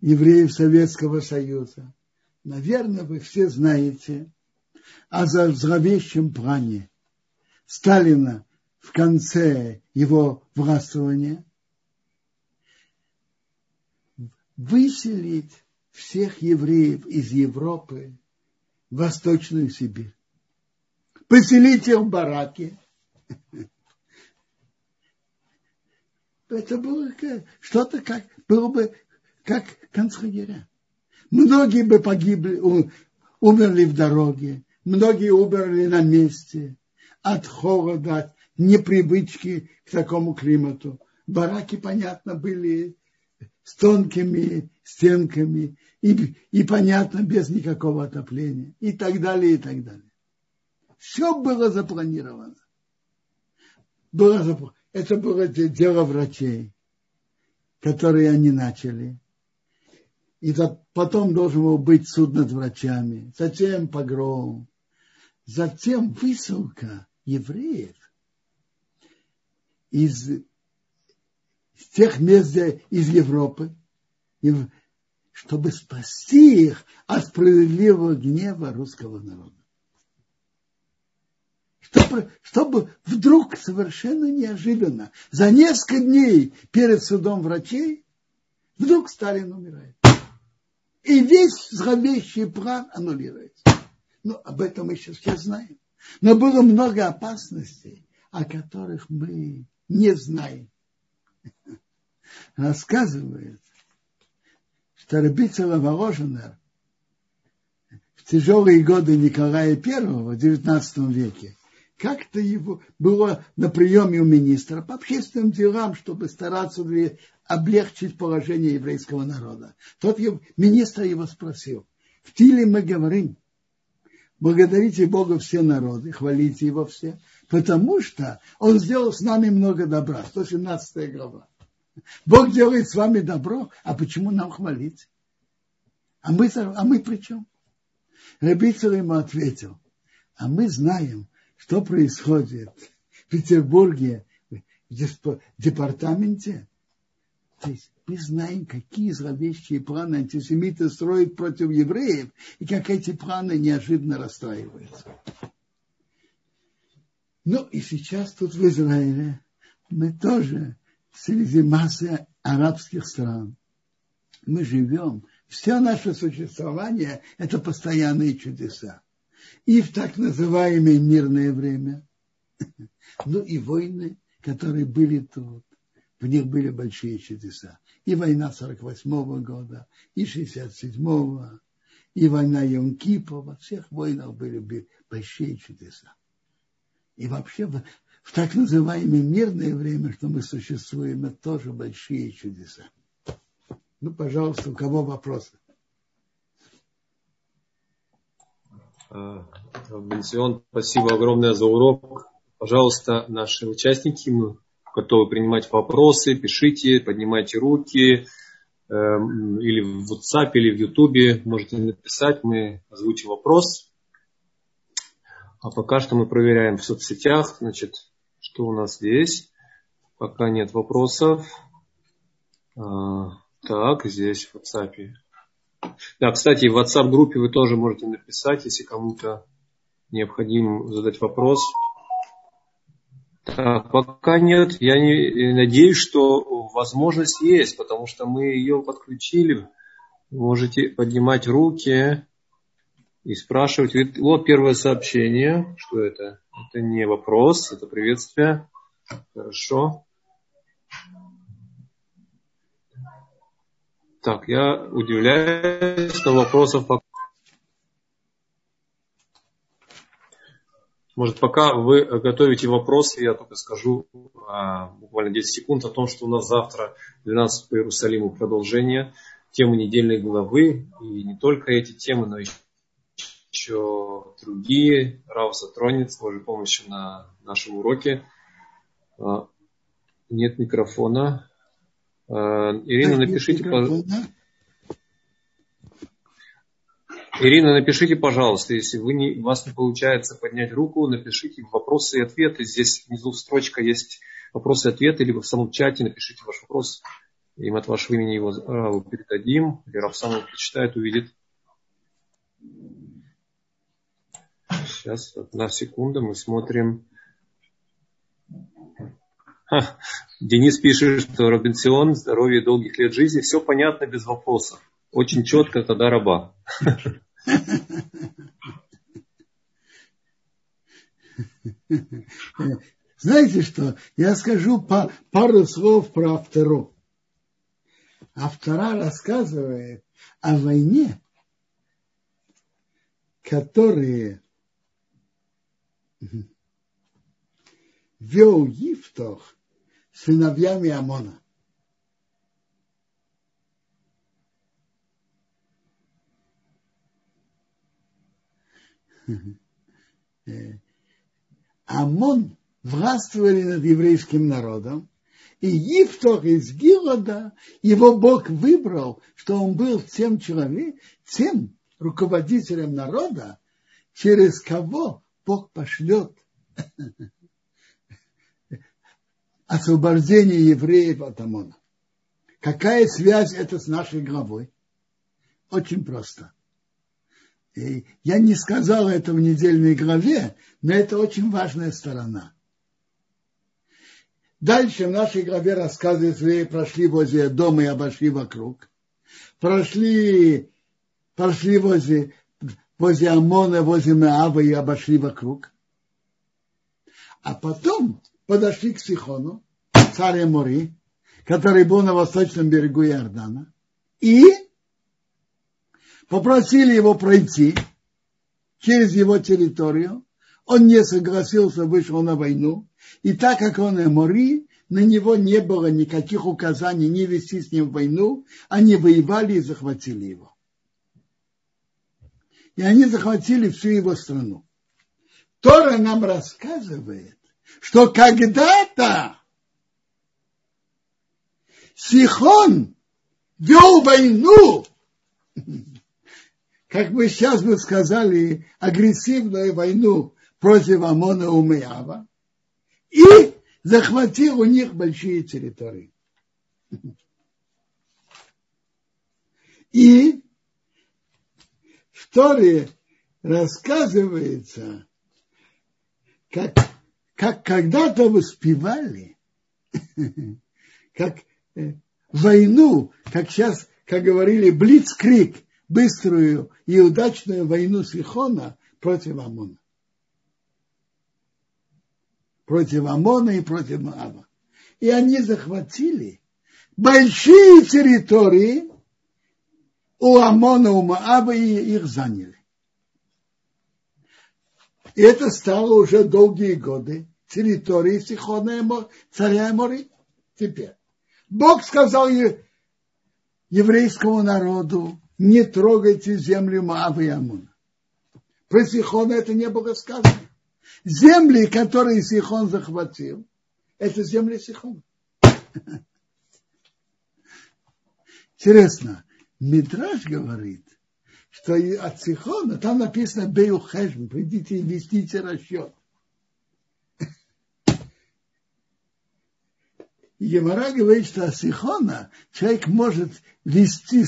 евреев Советского Союза. Наверное, вы все знаете о зловещем плане Сталина в конце его властвования выселить всех евреев из Европы в Восточную Сибирь. Поселить их в бараке. (laughs) Это было что-то как, было бы как концлагеря. Многие бы погибли, умерли в дороге, многие умерли на месте от холода, от непривычки к такому климату. Бараки, понятно, были с тонкими стенками и, и понятно, без никакого отопления и так далее, и так далее. Все было запланировано. Было запл... Это было дело врачей, которые они начали. И потом должен был быть суд над врачами. Затем погром. Затем высылка евреев из тех мест из Европы, чтобы спасти их от справедливого гнева русского народа. Чтобы, чтобы вдруг совершенно неожиданно, за несколько дней перед судом врачей, вдруг Сталин умирает. И весь зловещий план аннулируется. Ну, об этом мы сейчас все знаем. Но было много опасностей, о которых мы не знаем. (laughs) Рассказывает, что Рабицела Воложенер в тяжелые годы Николая I в XIX веке как-то его было на приеме у министра по общественным делам, чтобы стараться облегчить положение еврейского народа. Тот министр его спросил, в Тиле мы говорим, благодарите Бога все народы, хвалите Его все, потому что Он сделал с нами много добра. 117 глава. Бог делает с вами добро, а почему нам хвалить? А мы, а мы при чем? Рабицер ему ответил, а мы знаем, что происходит в Петербурге, в департаменте. То есть мы знаем, какие зловещие планы антисемиты строят против евреев, и как эти планы неожиданно расстраиваются. Ну и сейчас тут в Израиле мы тоже среди массы арабских стран. Мы живем, все наше существование – это постоянные чудеса. И в так называемое мирное время, ну и войны, которые были тут, в них были большие чудеса. И война 48 года, и 67-го, и война Йом-Кипа, во всех войнах были большие чудеса. И вообще в, в так называемое мирное время, что мы существуем, это тоже большие чудеса. Ну, пожалуйста, у кого вопросы? А, Бенсион, спасибо огромное за урок. Пожалуйста, наши участники, мы готовы принимать вопросы, пишите, поднимайте руки, эм, или в WhatsApp, или в YouTube можете написать, мы озвучим вопрос. А пока что мы проверяем в соцсетях, значит, что у нас здесь. Пока нет вопросов. А, так, здесь в WhatsApp. Да, кстати, в WhatsApp-группе вы тоже можете написать, если кому-то необходимо задать вопрос. Так, пока нет. Я не, надеюсь, что возможность есть, потому что мы ее подключили. Можете поднимать руки и спрашивать. Вот первое сообщение. Что это? Это не вопрос, это приветствие. Хорошо. Так, я удивляюсь, что вопросов пока Может, пока вы готовите вопросы, я только скажу а, буквально 10 секунд о том, что у нас завтра 12 по Иерусалиму продолжение темы недельной главы. И не только эти темы, но еще другие. Рав затронет с Божьей помощью на нашем уроке. А, нет микрофона. А, Ирина, напишите, пожалуйста. Ирина, напишите, пожалуйста, если вы не, у вас не получается поднять руку, напишите вопросы и ответы. Здесь внизу строчка есть вопросы и ответы, либо в самом чате напишите ваш вопрос, и мы от вашего имени его Раву передадим, или Рав сам его прочитает, увидит. Сейчас, одна секунда, мы смотрим. Ха, Денис пишет, что Робинсион, здоровье долгих лет жизни, все понятно без вопросов. Очень четко, тогда раба. Знаете что? Я скажу пару слов про автору. Автора рассказывает о войне, которые вел Ифтох сыновьями Амона. Амон властвовали над еврейским народом, и Ифтох из Гилода его Бог выбрал, что он был тем человеком, тем руководителем народа, через кого Бог пошлет (laughs) освобождение евреев от Амона. Какая связь это с нашей главой? Очень просто. Я не сказал это в недельной главе, но это очень важная сторона. Дальше в нашей главе рассказывается, что прошли возле дома и обошли вокруг. Прошли, прошли возле, возле Амона, возле Маава и обошли вокруг. А потом подошли к Сихону, царя Мори, который был на восточном берегу Иордана, и попросили его пройти через его территорию. Он не согласился, вышел на войну. И так как он Эмори, на него не было никаких указаний не вести с ним войну, они воевали и захватили его. И они захватили всю его страну. Тора нам рассказывает, что когда-то Сихон вел войну как мы сейчас бы сказали, агрессивную войну против Амона Умеява и захватил у них большие территории. И в Торе рассказывается, как, как когда-то воспевали, (laughs) как э, войну, как сейчас, как говорили, блицкрик – быструю и удачную войну Сихона против Амона. Против Амона и против Маава. И они захватили большие территории у Амона, у Маава и их заняли. И это стало уже долгие годы территории Сихона царя Эмори. Теперь Бог сказал еврейскому народу, не трогайте землю Маава и Амуна. Про Сихон это не было сказано. Земли, которые Сихон захватил, это земли Сихона. Интересно, Мидраш говорит, что от Сихона, там написано Бею Хешм, придите и вестите расчет. Емара говорит, что от Сихона человек может вести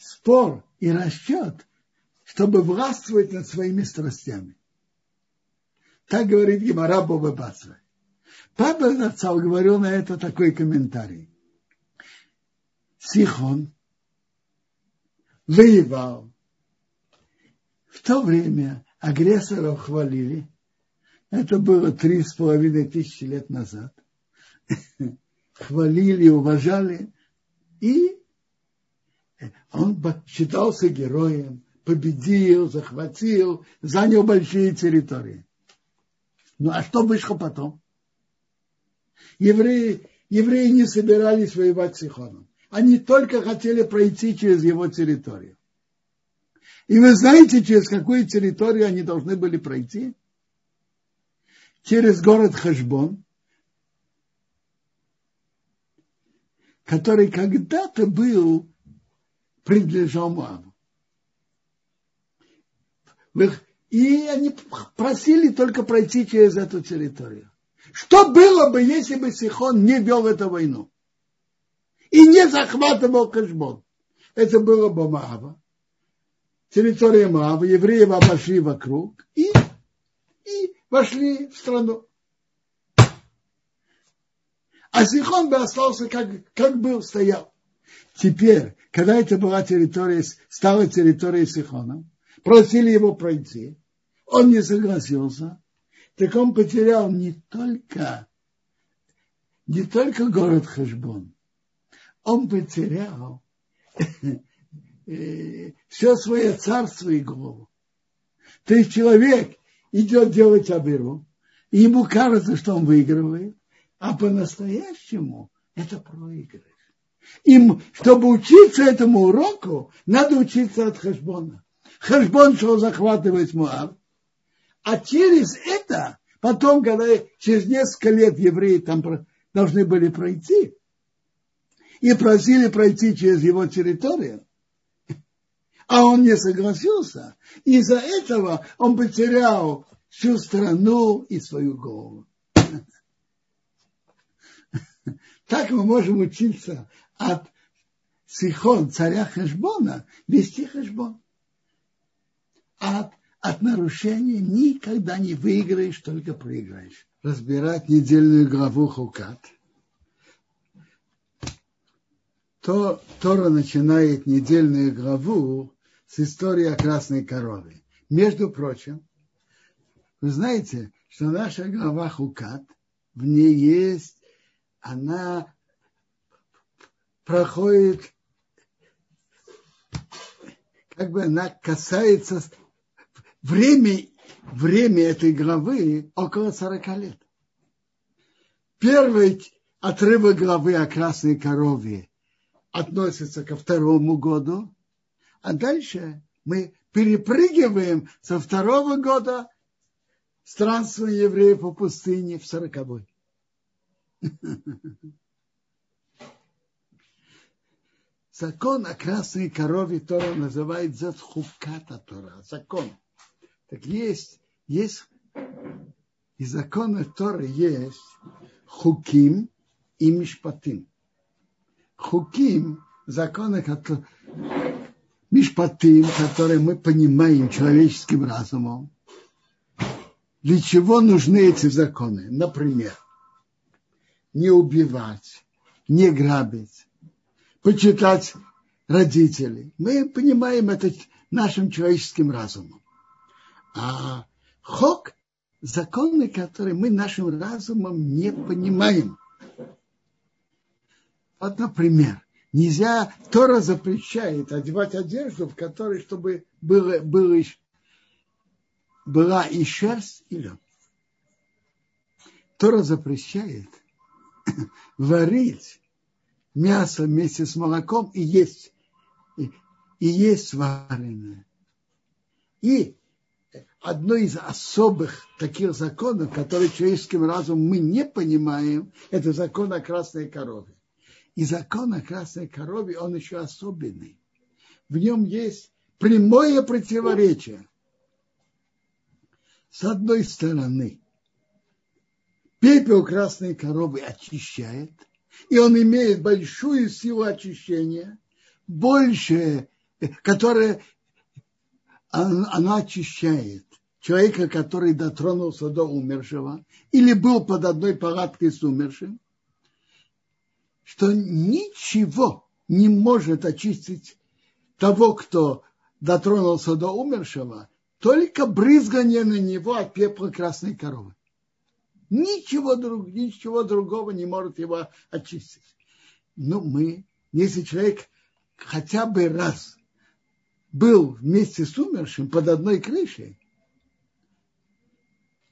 спор и расчет, чтобы властвовать над своими страстями. Так говорит Гимара Боба Бацра. Папа Нацал говорил на это такой комментарий. Сихон воевал. В то время агрессоров хвалили. Это было три с половиной тысячи лет назад. (laughs) Хвалили, уважали. И он считался героем, победил, захватил, занял большие территории. Ну а что вышло потом? Евреи, евреи не собирались воевать с Сихоном. Они только хотели пройти через его территорию. И вы знаете, через какую территорию они должны были пройти? Через город Хашбон, который когда-то был, принадлежал Муаву. И они просили только пройти через эту территорию. Что было бы, если бы Сихон не вел эту войну? И не захватывал Кашбон. Это было бы Маава. Территория Маава, евреи обошли вокруг и, и вошли в страну. А Сихон бы остался, как, как был, стоял. Теперь, когда это была территория, стала территорией Сихона, просили его пройти, он не согласился, так он потерял не только, не только город Хашбон, он потерял э, все свое царство и голову. То есть человек идет делать абиру, ему кажется, что он выигрывает, а по-настоящему это проигрыш. Им, чтобы учиться этому уроку, надо учиться от Хашбона. Хашбон шел захватывать Муав, а через это, потом, когда через несколько лет евреи там должны были пройти, и просили пройти через его территорию, а он не согласился, из-за этого он потерял всю страну и свою голову. (laughs) Так мы можем учиться от Сихон, царя Хешбона, вести Хешбон. От от нарушения никогда не выиграешь, только проиграешь. Разбирать недельную главу Хукат. То Тора начинает недельную главу с истории о красной корове. Между прочим, вы знаете, что наша глава Хукат, в ней есть, она проходит, как бы она касается время, время этой главы около 40 лет. Первый отрывок главы о красной корове относится ко второму году, а дальше мы перепрыгиваем со второго года странствия евреев по пустыне в сороковой. (laughs) Закон о красной корове Тора называет Затхуката Тора. Закон. Так есть, есть и законы Торы есть хуким и мишпатим. Хуким – законы, которые, мишпатим, которые мы понимаем человеческим разумом. Для чего нужны эти законы? Например, не убивать, не грабить, почитать родителей. Мы понимаем это нашим человеческим разумом. А хок – законы, которые мы нашим разумом не понимаем. Вот, например, нельзя, Тора запрещает одевать одежду, в которой, чтобы было, было, была и шерсть, и лед. Тора запрещает (coughs) варить мясо вместе с молоком и есть, и, и есть сваренное. И одно из особых таких законов, которые человеческим разумом мы не понимаем, это закон о красной корове. И закон о красной корове, он еще особенный. В нем есть прямое противоречие. С одной стороны, пепел красной коровы очищает, и он имеет большую силу очищения, больше, которая она очищает человека, который дотронулся до умершего, или был под одной палаткой с умершим, что ничего не может очистить того, кто дотронулся до умершего, только брызгание на него от пепла красной коровы. Ничего, друг, ничего другого не может его очистить. Но мы, если человек хотя бы раз был вместе с умершим под одной крышей,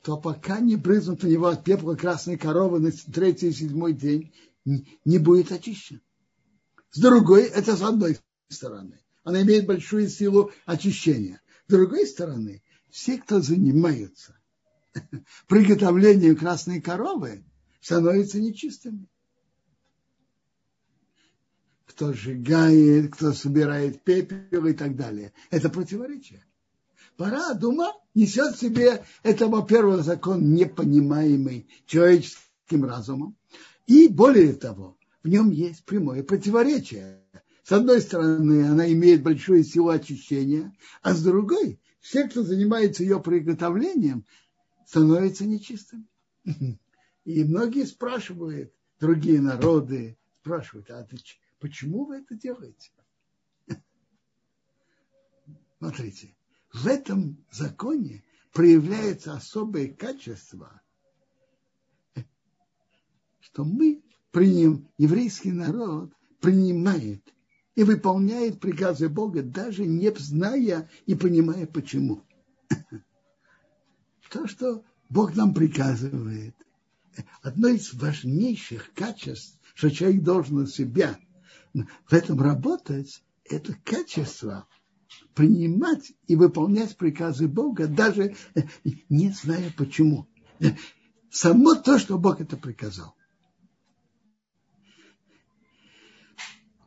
то пока не брызнут у него от пепла красной коровы на третий и седьмой день, не будет очищен. С другой, это с одной стороны. Она имеет большую силу очищения. С другой стороны, все, кто занимаются (laughs) приготовлением красной коровы, становятся нечистыми. Кто сжигает, кто собирает пепел и так далее. Это противоречие. Пора, дума, несет в себе, это, во-первых, закон непонимаемый человеческим разумом. И более того, в нем есть прямое противоречие. С одной стороны, она имеет большую силу очищения, а с другой, все, кто занимается ее приготовлением, становятся нечистыми. И многие спрашивают, другие народы спрашивают, а ты, почему вы это делаете? Смотрите, в этом законе проявляется особое качество, что мы приним, еврейский народ принимает и выполняет приказы Бога, даже не зная и понимая почему. То, что Бог нам приказывает, одно из важнейших качеств, что человек должен у себя в этом работать, это качество принимать и выполнять приказы Бога, даже не зная почему. Само то, что Бог это приказал.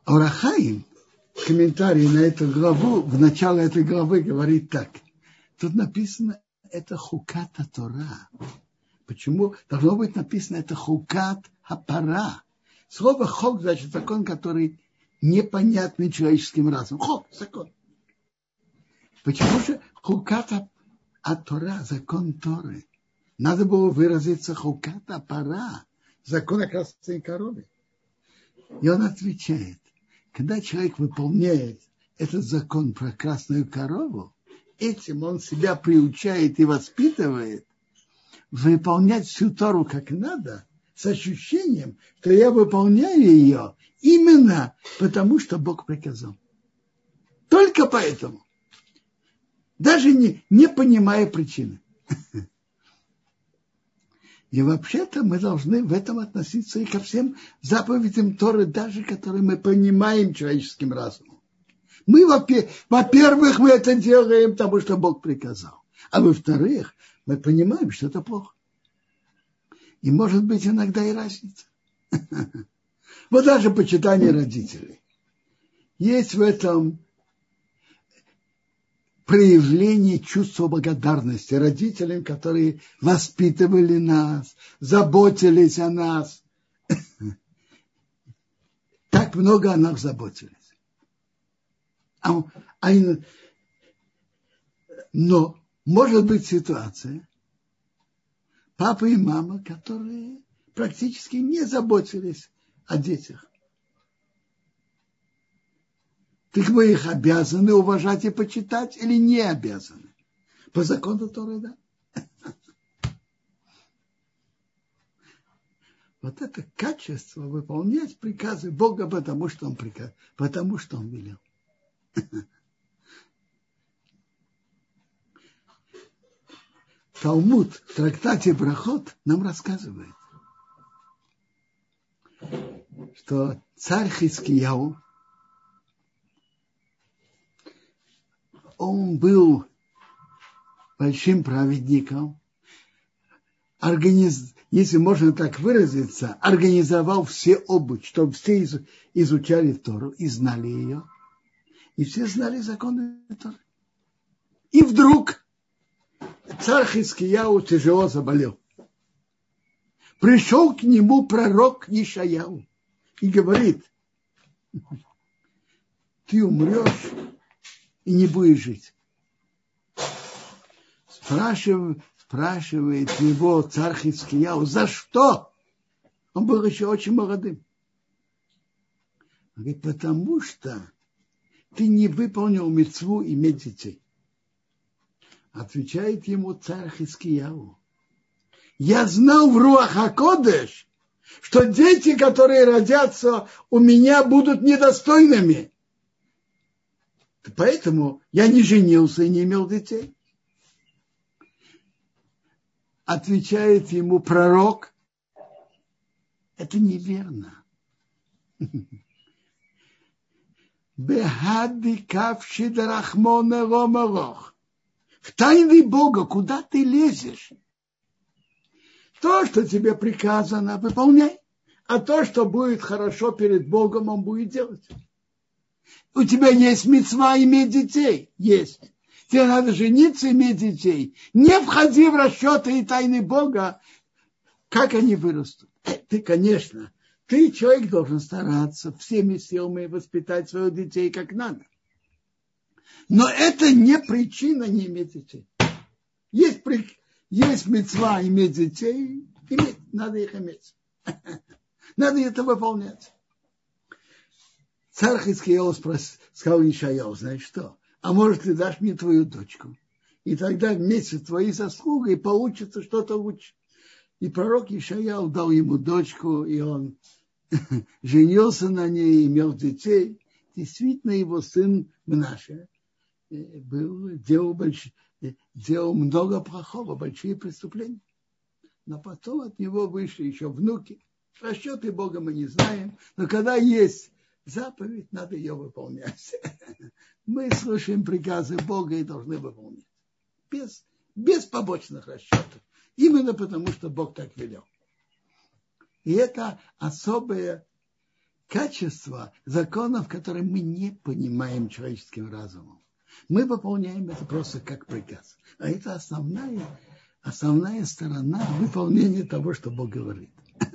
Орахаим, комментарий на эту главу, в начале этой главы говорит так. Тут написано, это хуката Тора. Почему? Должно быть написано, это хукат хапара. Слово хок значит закон, который непонятный человеческим разумом. Хок, закон. Почему же хуката а Тора, закон Торы? Надо было выразиться хуката пара, закон о красной корове. И он отвечает, когда человек выполняет этот закон про красную корову, этим он себя приучает и воспитывает выполнять всю Тору как надо, с ощущением, что я выполняю ее именно потому, что Бог приказал. Только поэтому. Даже не, не понимая причины. (laughs) И вообще-то мы должны в этом относиться и ко всем заповедям Торы, даже которые мы понимаем человеческим разумом. Мы, во-первых, мы это делаем, потому что Бог приказал. А во-вторых, мы понимаем, что это плохо. И может быть иногда и разница. (laughs) Вот даже почитание родителей. Есть в этом проявление чувства благодарности родителям, которые воспитывали нас, заботились о нас. (laughs) Так много о нас заботились. А, но может быть ситуация, папа и мама, которые практически не заботились о детях. Так мы их обязаны уважать и почитать или не обязаны? По закону Торы, да. Вот это качество выполнять приказы Бога, потому что Он приказ, потому что Он велел. (laughs) Талмуд в трактате Брахот нам рассказывает, что царь Хискияу он был большим праведником, организ... если можно так выразиться, организовал все обучь, чтобы все изучали Тору и знали ее, и все знали законы Торы. И вдруг царь Хискияу тяжело заболел. Пришел к нему пророк Ишаяу и говорит, ты умрешь и не будешь жить. спрашивает, спрашивает его царь Хискияу, за что? Он был еще очень молодым. Он говорит, потому что ты не выполнил мецву иметь детей. Отвечает ему царь Хискияу. Я знал в Руах Акодеш, что дети, которые родятся у меня, будут недостойными. Поэтому я не женился и не имел детей. Отвечает ему пророк, это неверно. (laughs) Бехади кавши дарахмона ломалох. В тайны Бога куда ты лезешь? То, что тебе приказано, выполняй. А то, что будет хорошо перед Богом, он будет делать. У тебя есть мецва иметь детей? Есть. Тебе надо жениться, иметь детей. Не входи в расчеты и тайны Бога, как они вырастут. Э, ты, конечно, ты, человек, должен стараться всеми силами воспитать своих детей как надо. Но это не причина не иметь детей. Есть, есть мецва иметь детей, иметь, надо их иметь. (laughs) Надо это выполнять. Царь Хискиел сказал Ишаял, знаешь что? А может, ты дашь мне твою дочку? И тогда вместе с твоей заслугой получится что-то лучше. И пророк Ишаял дал ему дочку, и он (laughs) женился на ней, имел детей. Действительно, его сын Мнаше э, был, делал, больш... Э, делал много плохого, большие преступления. Но потом от него вышли еще внуки. Расчеты Бога мы не знаем, но когда есть заповедь, надо ее выполнять. (laughs) Мы слушаем приказы Бога и должны выполнять. Без, без побочных расчетов. Именно потому, что Бог так велел. И это особое качество законов, которые мы не понимаем человеческим разумом. Мы выполняем это просто как приказ. А это основная, основная сторона выполнения того, что Бог говорит. (laughs)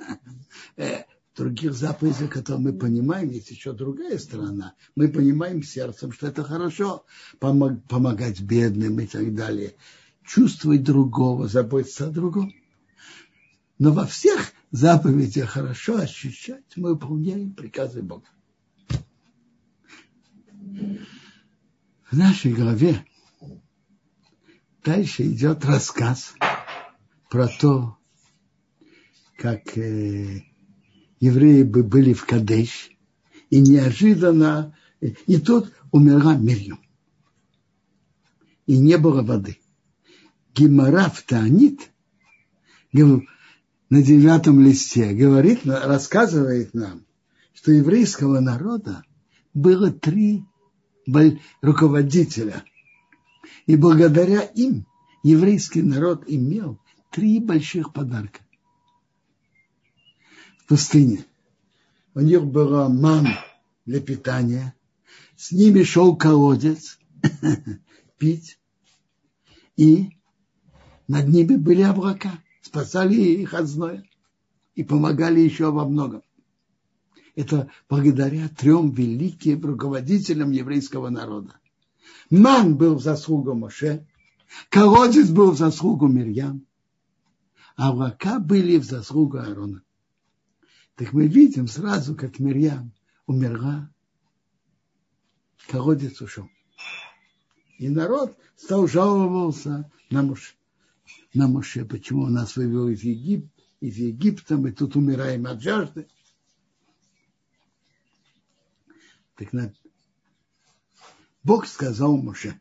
Э, других заповедей, которые мы понимаем, есть еще другая сторона. Мы понимаем сердцем, что это хорошо, помогать бедным и так далее. Чувствовать другого, заботиться о другом. Но во всех заповедях хорошо ощущать, мы выполняем приказы Бога. В нашей голове дальше идет рассказ про то, как э, евреи бы были в Кадеш, и неожиданно, и тут умерла Мирьям. И не было воды. Гимара в Таанит, на девятом листе, говорит, рассказывает нам, что еврейского народа было три руководителя. И благодаря им еврейский народ имел три больших подарка пустыне. У них было ман для питания, с ними шел колодец (laughs) пить, и над ними были облака, спасали их от зноя и помогали еще во многом. Это благодаря трем великим руководителям еврейского народа. Ман был в заслугу Моше, колодец был в заслугу Мирьям, а облака были в заслугу Аарона. Так мы видим сразу, как Мирьям умерла, колодец ушел. И народ стал жаловаться на Моше. На Моше, почему он нас вывел из, Егип, из Египта, мы тут умираем от жажды. Так на... Бог сказал Моше,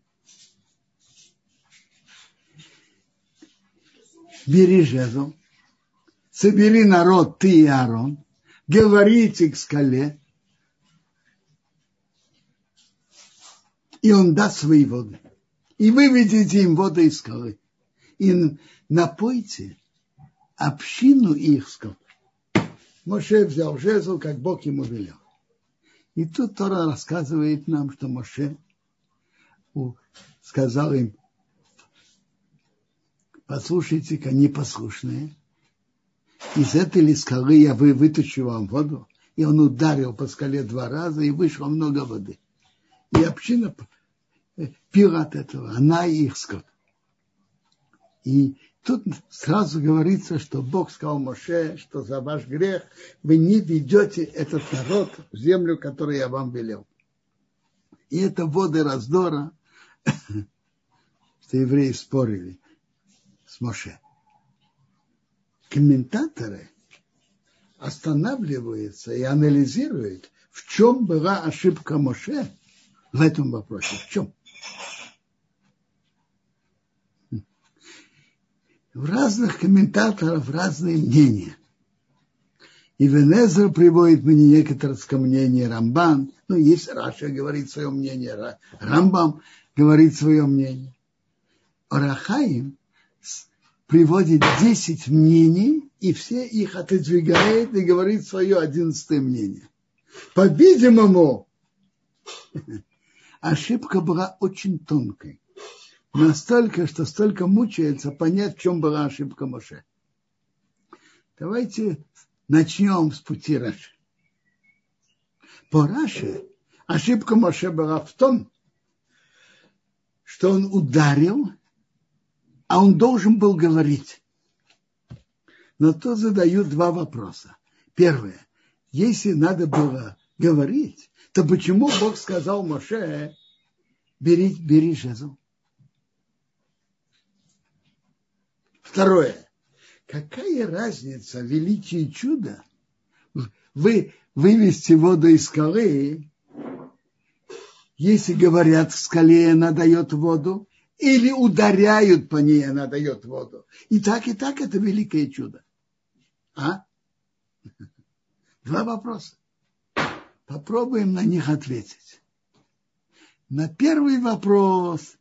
бери жезл, собери народ, ты и Аарон, говорите к скале, и он даст свои воды. И выведите им воды из скалы. И напойте общину их скал. Моше взял жезл, как Бог ему велел. И тут Тора рассказывает нам, что Моше сказал им, послушайте-ка, непослушные, из этой ли скалы я вы, вытащу вам воду. И он ударил по скале два раза, и вышло много воды. И община пила от этого, она и их скот. И тут сразу говорится, что Бог сказал Моше, что за ваш грех вы не ведете этот народ в землю, которую я вам велел. И это воды раздора, что евреи спорили с Моше. Комментаторы останавливаются и анализируют, в чем была ошибка Моше в этом вопросе. В чем? В разных комментаторов разные мнения. И Венезер приводит мне некоторое мнение Рамбан. Ну, есть Раша говорит свое мнение, Рамбам говорит свое мнение. Арахаим приводит 10 мнений, и все их отодвигает и говорит свое одиннадцатое мнение. По-видимому, (laughs) ошибка была очень тонкой. Настолько, что столько мучается понять, в чем была ошибка Моше. Давайте начнем с пути Раши. По Раши ошибка Моше была в том, что он ударил а он должен был говорить. Но тут задают два вопроса. Первое. Если надо было говорить, то почему Бог сказал Моше, бери, бери жезл? Второе. Какая разница величие чуда вы вывести воду из скалы, если говорят, в скале она дает воду, или ударяют по ней, она дает воду. И так, и так это великое чудо. А? Два вопроса. Попробуем на них ответить. На первый вопрос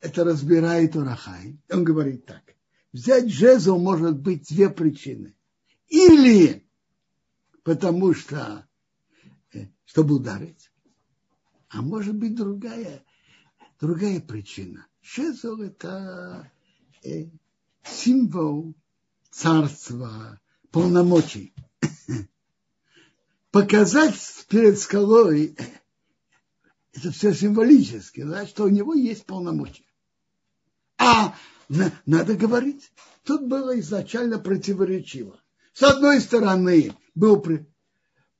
это разбирает Урахай. Он говорит так. Взять жезл может быть две причины. Или потому что, э, чтобы ударить, а может быть другая, другая причина. Шезл – это э, символ царства, полномочий. (coughs) Показать перед скалой – это все символически, значит, что у него есть полномочия. А надо говорить. Тут было изначально противоречиво. С одной стороны, был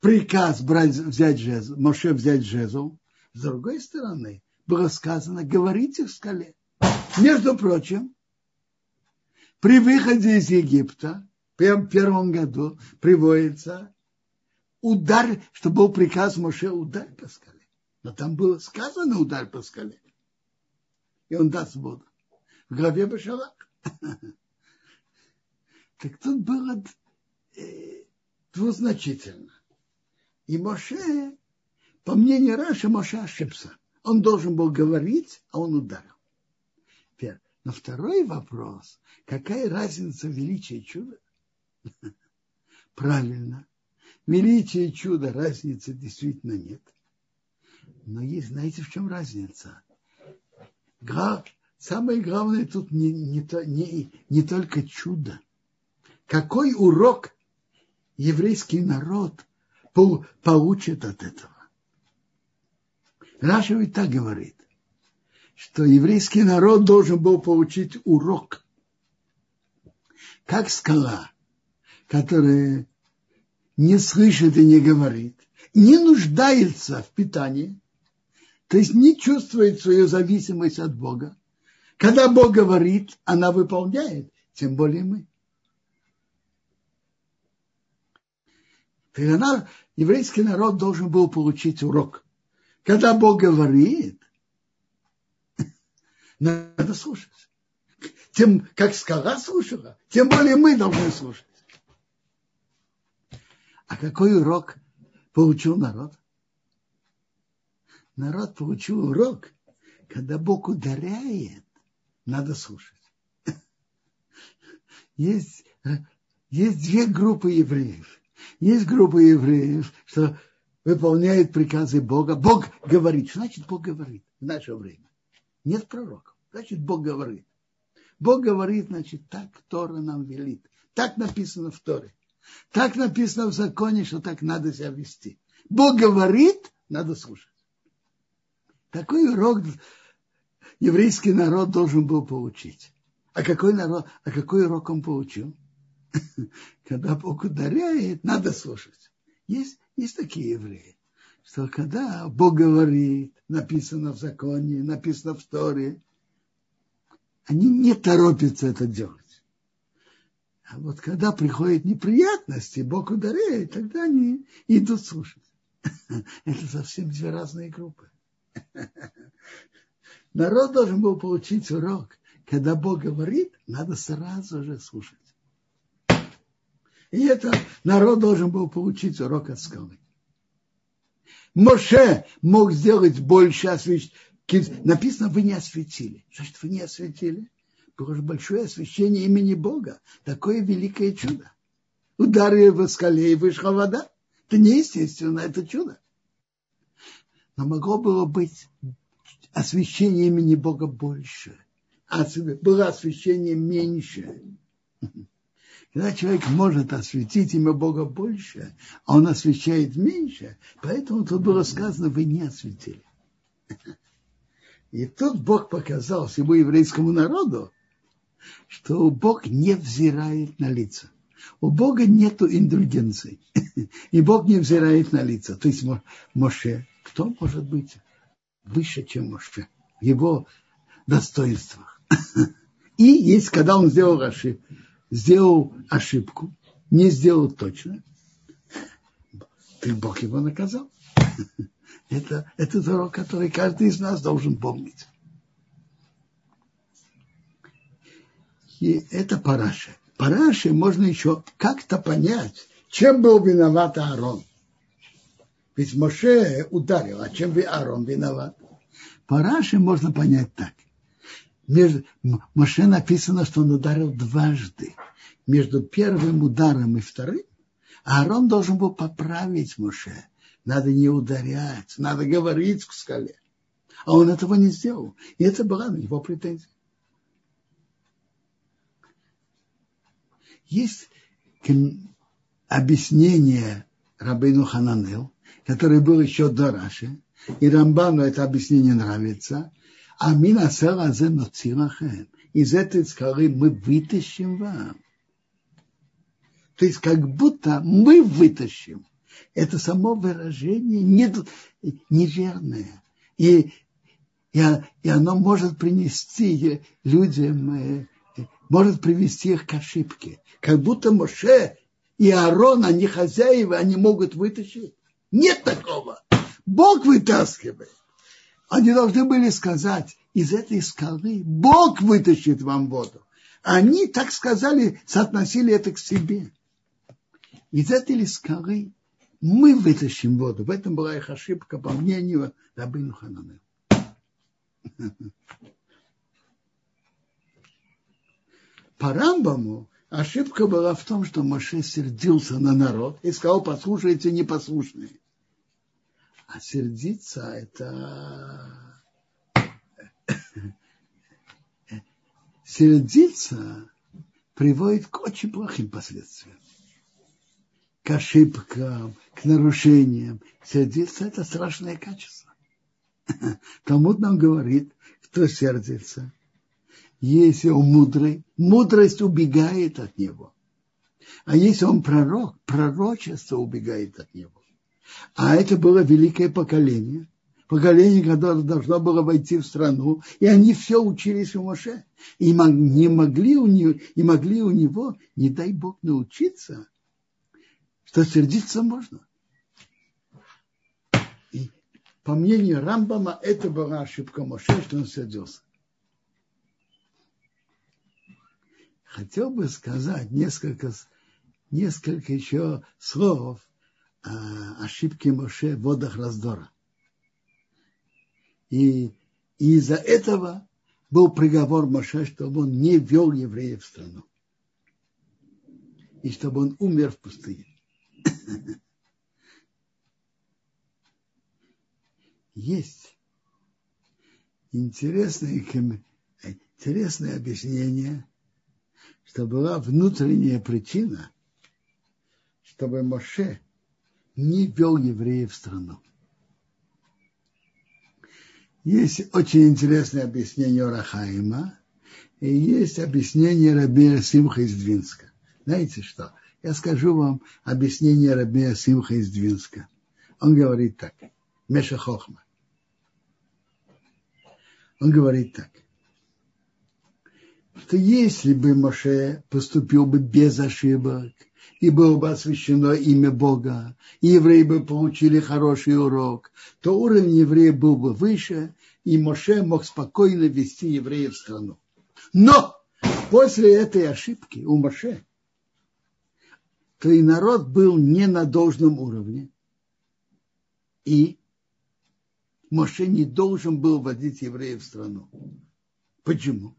приказ брать, взять жезл, Моше взять жезл. С другой стороны, было сказано, говорите в скале. Между прочим, при выходе из Египта, в первом году, приводится удар, что был приказ Моше удар по скале. Но там было сказано удар по скале. И он даст воду. В главе Башалах. Так тут было э, двузначительно. И Моше, по мнению Раши, Моше ошибся. Он должен был говорить, а он ударил. Теперь, но второй вопрос, какая разница величия чуда? Правильно. Величие чуда разницы действительно нет. Но есть, знаете, в чем разница? Самое главное тут не, не, не, не только чудо. Какой урок еврейский народ получит от этого? Раша ведь так говорит, что еврейский народ должен был получить урок. Как скала, которая не слышит и не говорит, не нуждается в питании, то есть не чувствует свою зависимость от Бога. Когда Бог говорит, она выполняет, тем более мы. Тогда еврейский народ должен был получить урок – когда Бог говорит, (laughs) надо слушать. Тем, как скала слушала, тем более мы должны слушать. А какой урок получил народ? Народ получил урок, когда Бог ударяет, надо слушать. Есть, есть две группы евреев. Есть группа евреев, что выполняет приказы Бога. Бог говорит. Что значит Бог говорит в наше время? Нет пророков. Значит, Бог говорит. Бог говорит, значит, так Тора нам велит. Так написано в Торе. Так написано в законе, что так надо себя вести. Бог говорит, надо слушать. Такой урок еврейский народ должен был получить. А какой народ, а какой урок он получил? (laughs) Когда Бог ударяет, надо слушать. Есть, есть такие евреи, что когда Бог говорит, написано в законе, написано в Торе, они не торопятся это делать. А вот когда приходят неприятности, Бог ударяет, тогда они идут слушать. (laughs) Это совсем две разные группы. (laughs) Народ должен был получить урок. Когда Бог говорит, надо сразу же слушать. И это народ должен был получить урок от скалы. Моше мог сделать больше освещения. Написано, вы не осветили. Значит, вы не осветили? Было же большое освящение имени Бога. Такое великое чудо. Удары в скале и вышла вода. Это неестественно, это чудо. Но могло было быть освящение имени Бога больше. А было освящение меньше. Когда человек может осветить имя Бога больше, а он освещает меньше, поэтому тут было сказано, вы не осветили. И тут Бог показал всему еврейскому народу, что Бог не взирает на лица. У Бога нет индульгенции. (laughs) И Бог не взирает на лица. То есть Моше, кто может быть выше, чем Моше? В его достоинствах. (laughs) И есть, когда он сделал ошибку, сделал ошибку, не сделал точно, ты Бог его наказал. (laughs) Это, это урок, который каждый из нас должен помнить. И это параша. Параши можно еще как-то понять, чем был виноват Аарон. Ведь Моше ударил, а чем Аарон виноват? Параши можно понять так. Между, Моше написано, что он ударил дважды. Между первым ударом и вторым Аарон должен был поправить Моше. Надо не ударять, надо говорить к скале. А он этого не сделал. И это была на него претензия. Есть объяснение Рабейну Хананел, который был еще до Раши, и Рамбану это объяснение нравится. А мина Из этой скалы мы вытащим вам. То есть как будто мы вытащим. Это само выражение неверное. И, и, и оно может принести людям э, может привести их к ошибке. Как будто Моше и Аарон, они хозяева, они могут вытащить. Нет такого. Бог вытаскивает. Они должны были сказать, из этой скалы Бог вытащит вам воду. Они, так сказали, соотносили это к себе. Из этой скалы мы вытащим воду. В этом была их ошибка, по мнению Рабину Хананел. (laughs) По Рамбаму ошибка была в том, что Моше сердился на народ и сказал, послушайте непослушные. А сердиться это... (laughs) Сердиться приводит к очень плохим последствиям. К ошибкам, к нарушениям. Сердиться – это страшное качество. (laughs) Талмуд нам говорит, кто сердится, если он мудрый, мудрость убегает от него. А если он пророк, пророчество убегает от него. А это было великое поколение, поколение, которое должно было войти в страну, и они все учились у Моше. И не могли у него, и могли у него, не дай Бог, научиться, что сердиться можно. И по мнению Рамбама, это была ошибка Моше, что он сердился. Хотел бы сказать несколько, несколько еще слов о ошибке Моше в водах раздора. И, и из-за этого был приговор Моше, чтобы он не вел евреев в страну. И чтобы он умер в пустыне. (laughs) Есть интересное, интересное объяснение что была внутренняя причина, чтобы Моше не вел евреев в страну. Есть очень интересное объяснение Рахаима, И есть объяснение Рабея Симха из Двинска. Знаете что? Я скажу вам объяснение Рабея Симха из Двинска. Он говорит так. Меша Хохма. Он говорит так. Что если бы Моше поступил бы без ошибок, и было бы освящено имя Бога, и евреи бы получили хороший урок, то уровень евреев был бы выше, и Моше мог спокойно вести евреев в страну. Но после этой ошибки у Моше, то и народ был не на должном уровне, и Моше не должен был водить евреев в страну. Почему?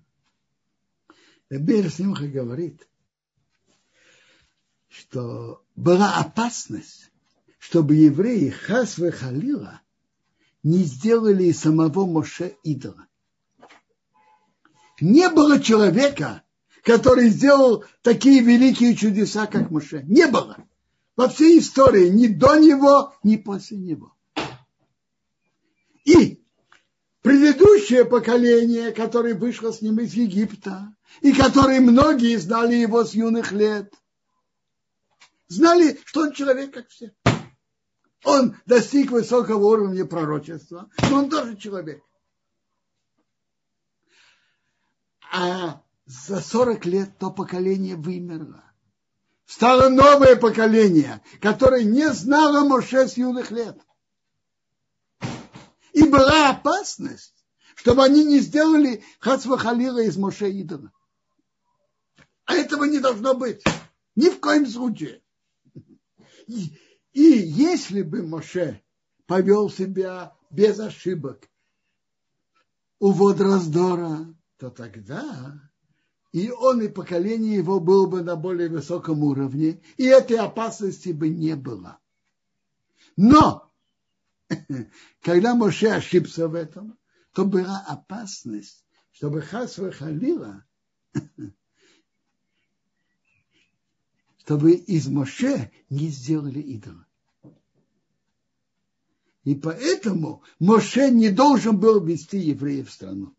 Рабир Симха говорит, что была опасность, чтобы евреи Хасве Халила не сделали из самого Моше идола. Не было человека, который сделал такие великие чудеса, как Моше. Не было. Во всей истории ни до него, ни после него. И предыдущее поколение, которое вышло с ним из Египта, и которые многие знали его с юных лет, знали, что он человек, как все. Он достиг высокого уровня пророчества, но он тоже человек. А за 40 лет то поколение вымерло. Стало новое поколение, которое не знало Моше с юных лет. И была опасность, чтобы они не сделали Хацва Халила из Моше идола. А этого не должно быть. Ни в коем случае. И, и если бы Моше повел себя без ошибок у вод раздора, то тогда и он, и поколение его было бы на более высоком уровне, и этой опасности бы не было. Но, (laughs) когда Моше ошибся в этом, то была опасность, чтобы Хасва Халила (laughs) чтобы из Моше не сделали идола. И поэтому Моше не должен был вести евреев в страну.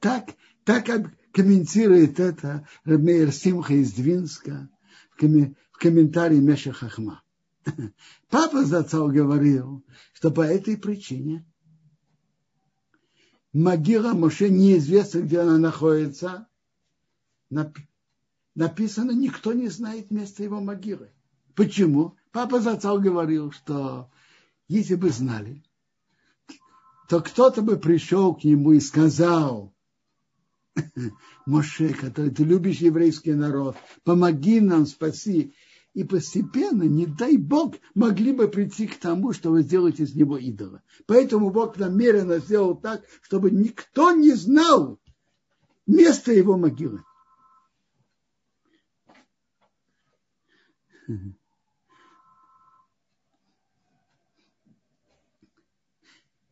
Так, так комментирует это Рамейр Симха из Двинска в комментарии Меша Хахма. (laughs) Папа Зацал говорил, что по этой причине могила Моше неизвестно, где она находится, написано, никто не знает места его могилы. Почему? Папа Зацал говорил, что если бы знали, то кто-то бы пришел к нему и сказал, (laughs) Моше, который ты любишь еврейский народ, помоги нам, спаси. И постепенно, не дай Бог, могли бы прийти к тому, чтобы сделать из него идола. Поэтому Бог намеренно сделал так, чтобы никто не знал места его могилы.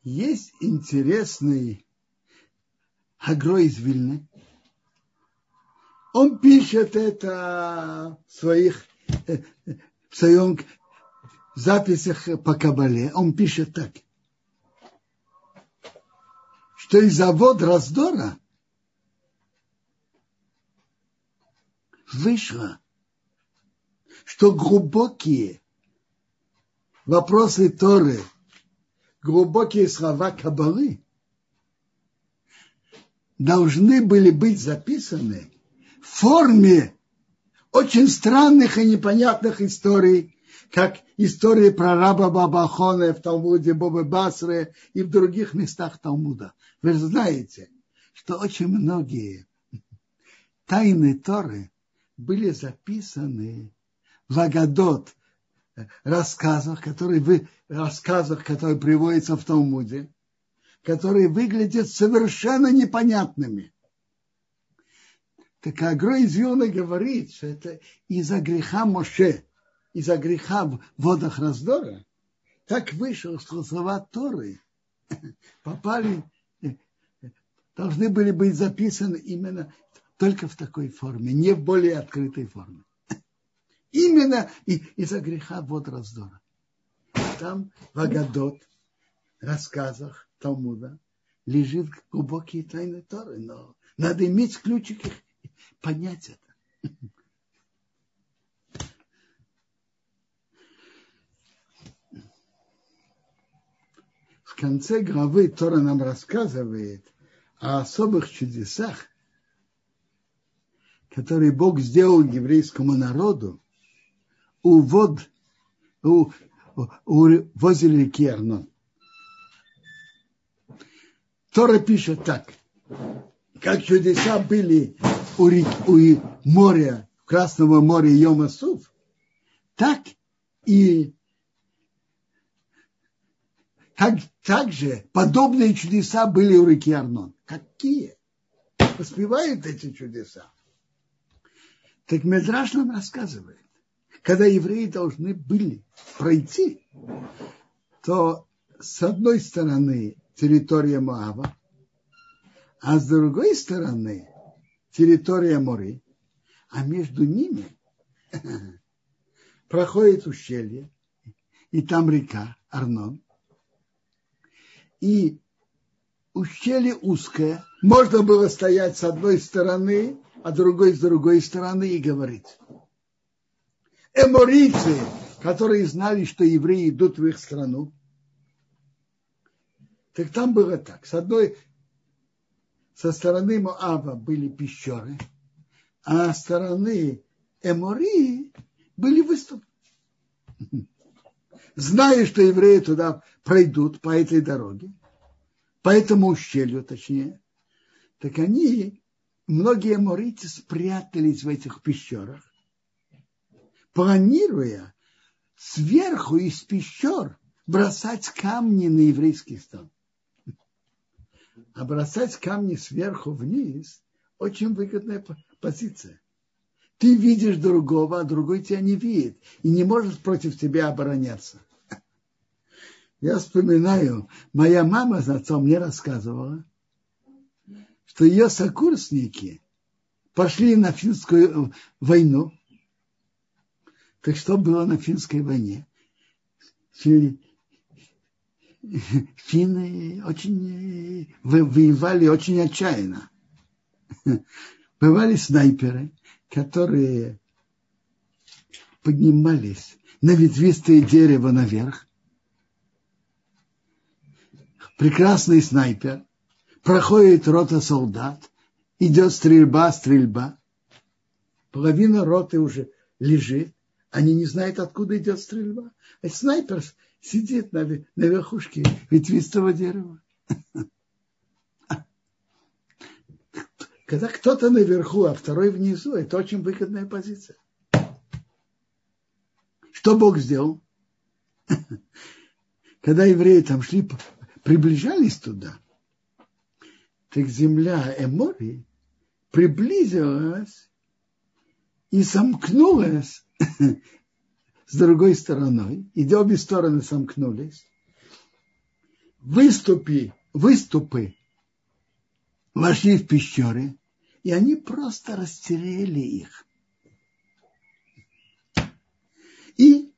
Есть интересный Агро из Вильны. Он пишет это в своих в своем записях по Кабале. Он пишет так, что из завод раздора вышло что глубокие вопросы Торы, глубокие слова Кабалы должны были быть записаны в форме очень странных и непонятных историй, как истории про раба Бабахона в Талмуде Бобы Басры и в других местах Талмуда. Вы знаете, что очень многие тайны Торы были записаны Вагадот, рассказах, которые, вы, рассказах, которые приводятся в Талмуде, которые выглядят совершенно непонятными. Так Агро из Юна говорит, что это из-за греха Моше, из-за греха в водах раздора, так вышло, что слова Торы (laughs) попали, должны были быть записаны именно только в такой форме, не в более открытой форме. Именно из-за греха вот раздора. Там в Агадот, рассказах Талмуда, лежит глубокие тайны Торы, но Надо иметь ключик их, понять это. В конце главы Тора нам рассказывает о особых чудесах, которые Бог сделал еврейскому народу у вод, у, у, возле реки Арнон. Тора пишет так, как чудеса были у, реки, у моря, Красного моря Йомасув, так и так, также подобные чудеса были у реки Арнон. Какие? Поспевают эти чудеса. Так Медраж нам рассказывает, когда евреи должны были пройти, то с одной стороны территория Моаба, а с другой стороны территория Мори, а между ними (laughs) проходит ущелье, и там река Арнон. И ущелье узкое, можно было стоять с одной стороны, а другой с другой стороны и говорить. Эморийцы, которые знали, что евреи идут в их страну, так там было так. С одной, со стороны Моаба были пещеры, а со стороны Эмории были выступы. (laughs) Зная, что евреи туда пройдут по этой дороге, по этому ущелью, точнее, так они многие аморийцы спрятались в этих пещерах, планируя сверху из пещер бросать камни на еврейский стан. А бросать камни сверху вниз очень выгодная позиция. Ты видишь другого, а другой тебя не видит и не может против тебя обороняться. Я вспоминаю, моя мама с отцом мне рассказывала, что ее сокурсники пошли на финскую войну. Так что было на финской войне? Финны очень воевали очень отчаянно. Бывали снайперы, которые поднимались на ветвистое дерево наверх. Прекрасный снайпер проходит рота солдат, идет стрельба, стрельба. Половина роты уже лежит, они не знают, откуда идет стрельба. А снайпер сидит на, на верхушке ветвистого дерева. (laughs) Когда кто-то наверху, а второй внизу, это очень выгодная позиция. Что Бог сделал? (laughs) Когда евреи там шли, приближались туда – так земля Эмори приблизилась и сомкнулась с другой стороной, и обе стороны сомкнулись. Выступи, выступы вошли в пещеры, и они просто растеряли их. И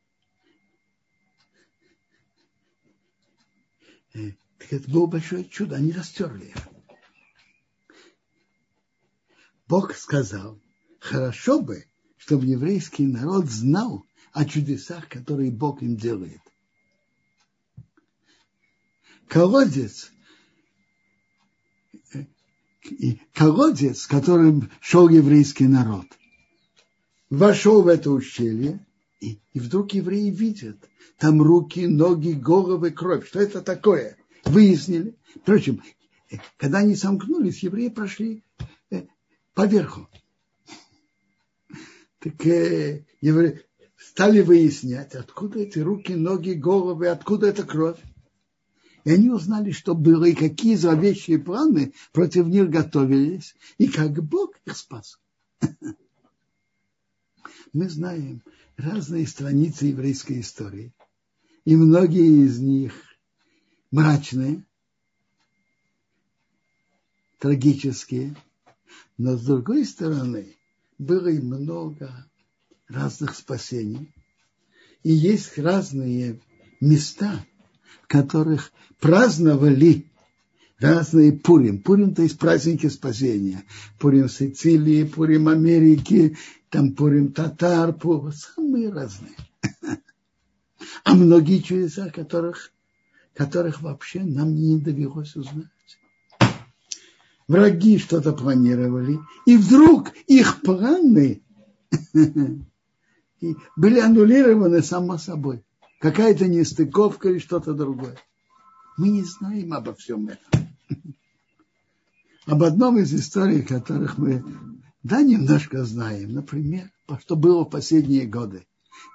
э, это было большое чудо, они растерли их. Бог сказал, хорошо бы, чтобы еврейский народ знал о чудесах, которые Бог им делает. Колодец, колодец, которым шел еврейский народ, вошел в это ущелье, и, и вдруг евреи видят, там руки, ноги, головы, кровь. Что это такое? Выяснили. Впрочем, когда они сомкнулись, евреи прошли поверху. Так э, евреи стали выяснять, откуда эти руки, ноги, головы, откуда эта кровь. И они узнали, что было и какие зловещие планы против них готовились, и как Бог их спас. (laughs) Мы знаем разные страницы еврейской истории, и многие из них мрачные, трагические – но с другой стороны, было и много разных спасений. И есть разные места, в которых праздновали разные Пурим. Пурим, то есть праздники спасения. Пурим Сицилии, Пурим Америки, там Пурим Татар, Пурим, самые разные. (laughs) А многие чудеса, которых, которых вообще нам не довелось узнать. Враги что-то планировали, и вдруг их планы (laughs) были аннулированы само собой. Какая-то нестыковка или что-то другое. Мы не знаем обо всем этом. (laughs) Об одном из историй, которых мы, да, немножко знаем. Например, что было в последние годы.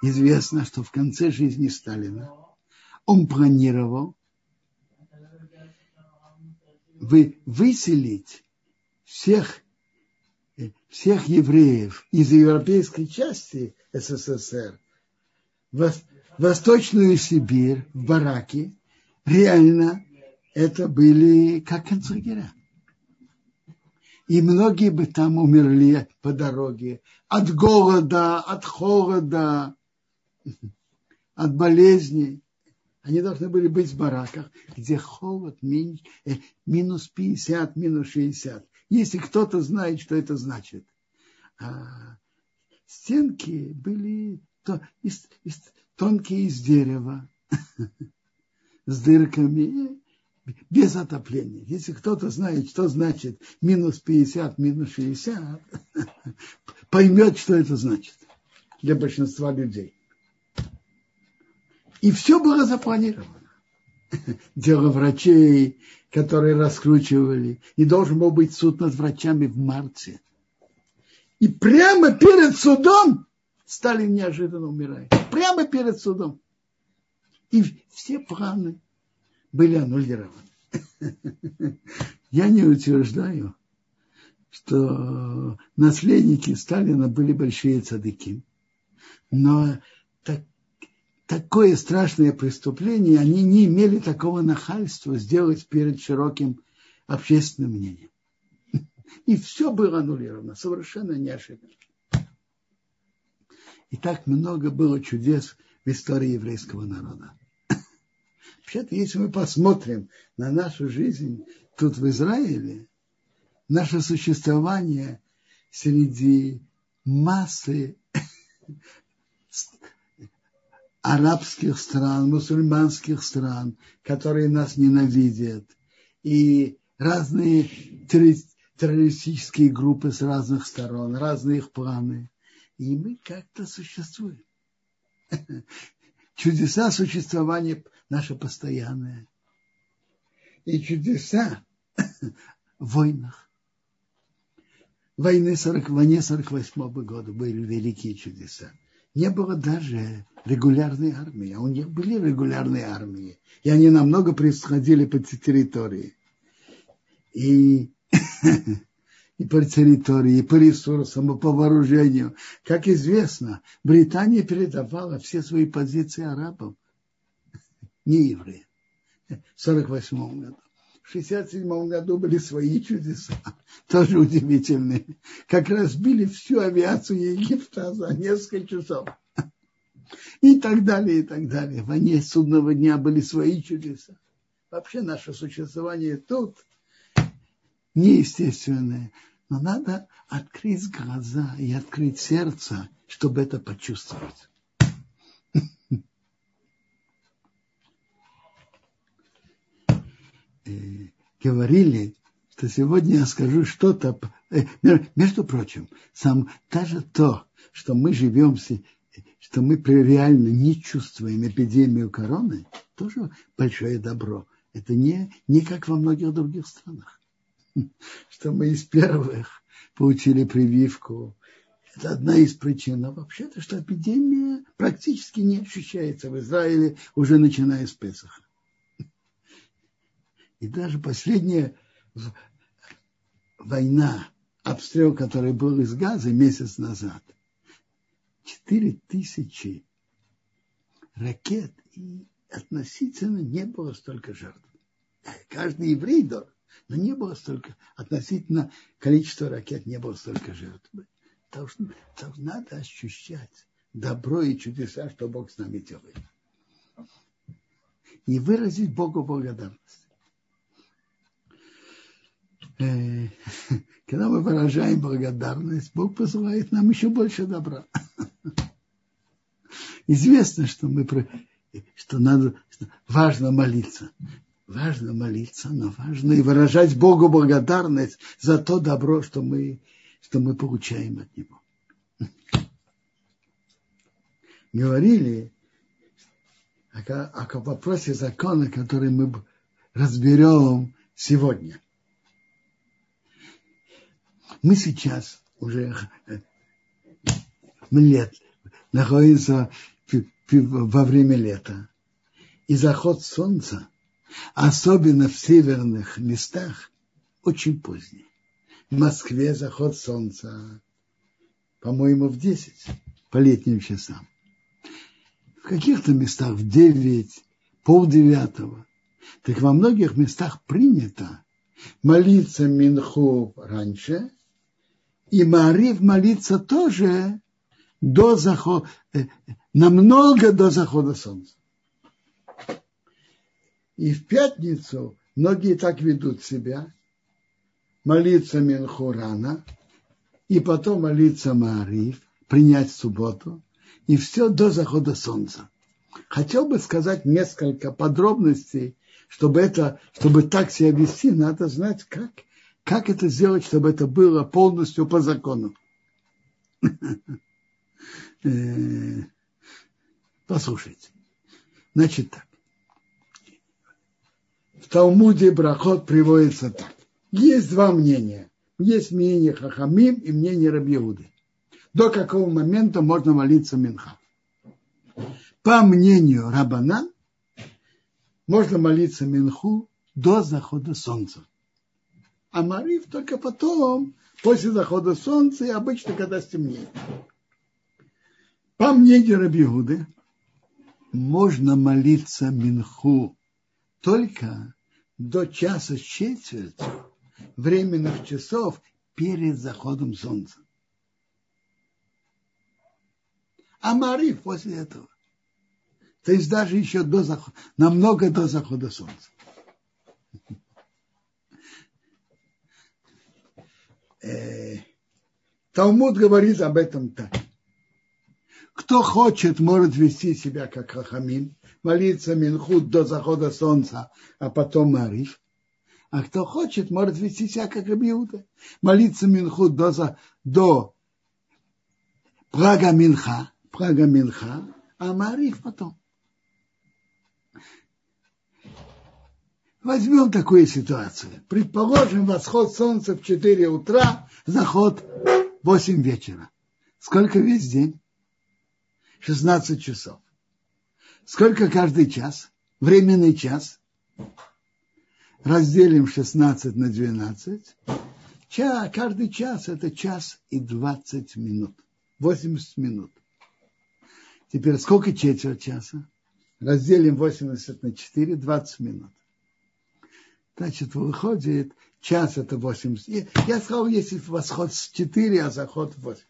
Известно, что в конце жизни Сталина он планировал вы, выселить всех, всех евреев из европейской части СССР в Восточную Сибирь, в бараки, реально это были как концлагеря. И многие бы там умерли по дороге от голода, от холода, (laughs) от болезней. Они должны были быть в бараках, где холод э, минус 50, минус 60. Если кто-то знает, что это значит. А стенки были из, из, тонкие из дерева, (laughs) с дырками без отопления. Если кто-то знает, что значит минус 50, минус 60, (laughs) поймет, что это значит для большинства людей. И все было запланировано. (laughs) Дело врачей, которые раскручивали. И должен был быть суд над врачами в марте. И прямо перед судом Сталин неожиданно умирает. Прямо перед судом. И все планы были аннулированы. (laughs) Я не утверждаю, что наследники Сталина были большие цадыки. Но такое страшное преступление они не имели такого нахальства сделать перед широким общественным мнением. И все было аннулировано, совершенно неожиданно. И так много было чудес в истории еврейского народа. Вообще-то, если мы посмотрим на нашу жизнь тут в Израиле, наше существование среди массы арабских стран, мусульманских стран, которые нас ненавидят, и разные террористические группы с разных сторон, разные их планы. И мы как-то существуем. (laughs) Чудеса существования наше постоянное. И чудеса в войнах. Войны 40, войне 48 года были великие чудеса. Не было даже регулярной армии, а у них были регулярные армии. И они намного происходили по территории. И, (laughs) и по территории, и по ресурсам, и по вооружению. Как известно, Британия передавала все свои позиции арабам (laughs) не евреи. В 48 году. В 67 году были свои чудеса, (laughs) тоже удивительные. Как разбили всю авиацию Египта за несколько часов. (laughs) И так далее, и так далее. В войне судного дня были свои чудеса. Вообще наше существование тут неестественное. Но надо открыть глаза и открыть сердце, чтобы это почувствовать. Говорили, что сегодня я скажу что-то. Э, между прочим, сам даже то, что мы живем, что мы реально не чувствуем эпидемию короны, тоже большое добро. Это не, не как во многих других странах. (laughs) Что мы из первых получили прививку. Это одна из причин. А вообще-то, что эпидемия практически не ощущается в Израиле уже начиная с Песаха. И даже последняя война, обстрел, который был из Газа месяц назад, 4 тысячи ракет, и относительно не было столько жертв. Каждый еврей дорог, но не было столько, относительно количества ракет не было столько жертв. Должно, надо ощущать добро и чудеса, что Бог с нами делает. И выразить Богу благодарность. Э, (laughs) когда мы выражаем благодарность, Бог посылает нам еще больше добра. (laughs) Известно, что мы что надо, что важно молиться. Важно молиться, но важно и выражать Богу благодарность за то добро, что мы, что мы получаем от Него. Говорили о, о вопросе закона, который мы разберем сегодня. Мы сейчас уже э, лет находимся во время лета. И заход солнца, особенно в северных местах, очень поздний. В Москве заход солнца, по-моему, в 10 по летним часам. В каких-то местах в 9, полдевятого. Так во многих местах принято молиться Минху раньше, и Марив молиться тоже до захода, э, намного до захода солнца. И в пятницу многие так ведут себя, молиться Минху рано, и потом молиться Маариф, принять субботу, и все до захода солнца. Хотел бы сказать несколько подробностей, чтобы, это, чтобы так себя вести, надо знать, как, как это сделать, чтобы это было полностью по закону. Э, послушайте. Значит так. В Талмуде Брахот приводится так. Есть два мнения. Есть мнение Хахамим и мнение Рабиуды. До какого момента можно молиться Минха? По мнению Рабана, можно молиться Минху до захода солнца. А Мариф только потом, после захода солнца и обычно, когда стемнеет. По мнению Рабиуды, можно молиться Минху только до часа с четвертью временных часов перед заходом солнца. А Мариф после этого. То есть даже еще до захода, намного до захода солнца. Э, Талмуд говорит об этом так. Кто хочет, может вести себя как Хахамин, молиться Минхут до захода солнца, а потом Мариф. А кто хочет, может вести себя как Рабиуда, молиться Минхут до, до Прага Минха, Прага Минха, а Мариф потом. Возьмем такую ситуацию. Предположим, восход солнца в 4 утра, заход в 8 вечера. Сколько весь день? 16 часов. Сколько каждый час? Временный час. Разделим 16 на 12. Ча, каждый час это час и 20 минут. 80 минут. Теперь сколько четверть часа? Разделим 80 на 4, 20 минут. Значит, выходит, час это 80. Я сказал, если восход с 4, а заход 8,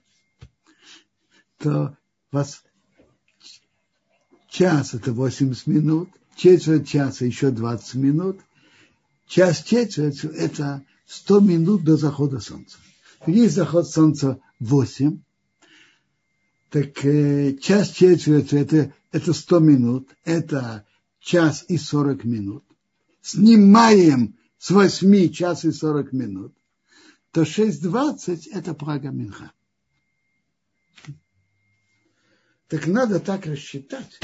то вас час это 80 минут, четверть часа еще 20 минут, час четверть это 100 минут до захода солнца. Есть заход солнца 8, так э, час четверть это, это 100 минут, это час и 40 минут. Снимаем с 8 час и 40 минут, то 6.20 это Прага Минха. Так надо так рассчитать,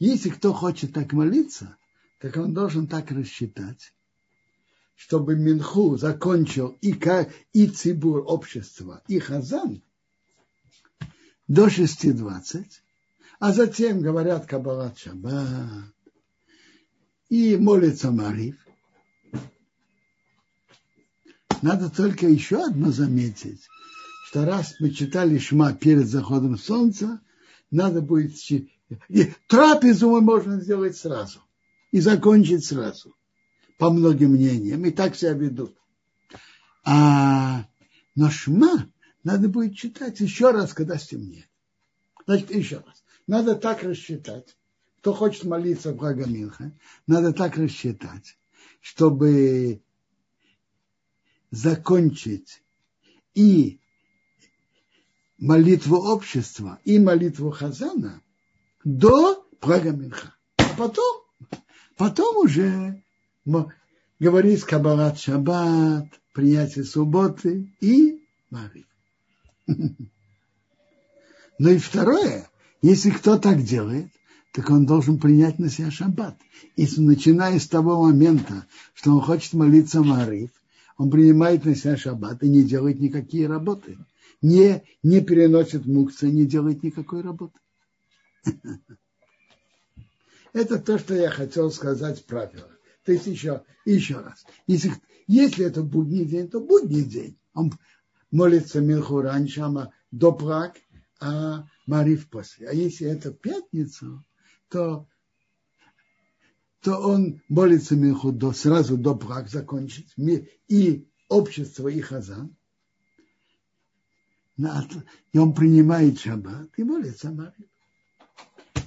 если кто хочет так молиться, так он должен так рассчитать, чтобы Минху закончил и, и Цибур общества, и Хазан до 6.20, а затем говорят Кабалат Шаббат и молится Марив. Надо только еще одно заметить, что раз мы читали Шма перед заходом солнца, надо будет и трапезу мы можно сделать сразу и закончить сразу, по многим мнениям, и так себя ведут. А но шма надо будет читать еще раз, когда стемнеет. Значит, еще раз. Надо так рассчитать. Кто хочет молиться в Гагамилха, надо так рассчитать, чтобы закончить и молитву общества, и молитву Хазана до Прага Минха. А потом, потом уже говорить Кабалат Шаббат, принятие субботы и Марив. (laughs) Ну и второе, если кто так делает, так он должен принять на себя шаббат. И начиная с того момента, что он хочет молиться Марив, он принимает на себя шаббат и не делает никакие работы. Не, не переносит мукцы, не делает никакой работы. (laughs) Это то, что я хотел сказать правило. То есть еще, еще раз. Если, если это будний день, то будний день. Он молится Милху раньше, а до Праг, а Марив после. А если это пятница, то, то он молится Милху до, сразу до Праг закончить. И общество, и Хазан. И он принимает шаббат и молится Марив.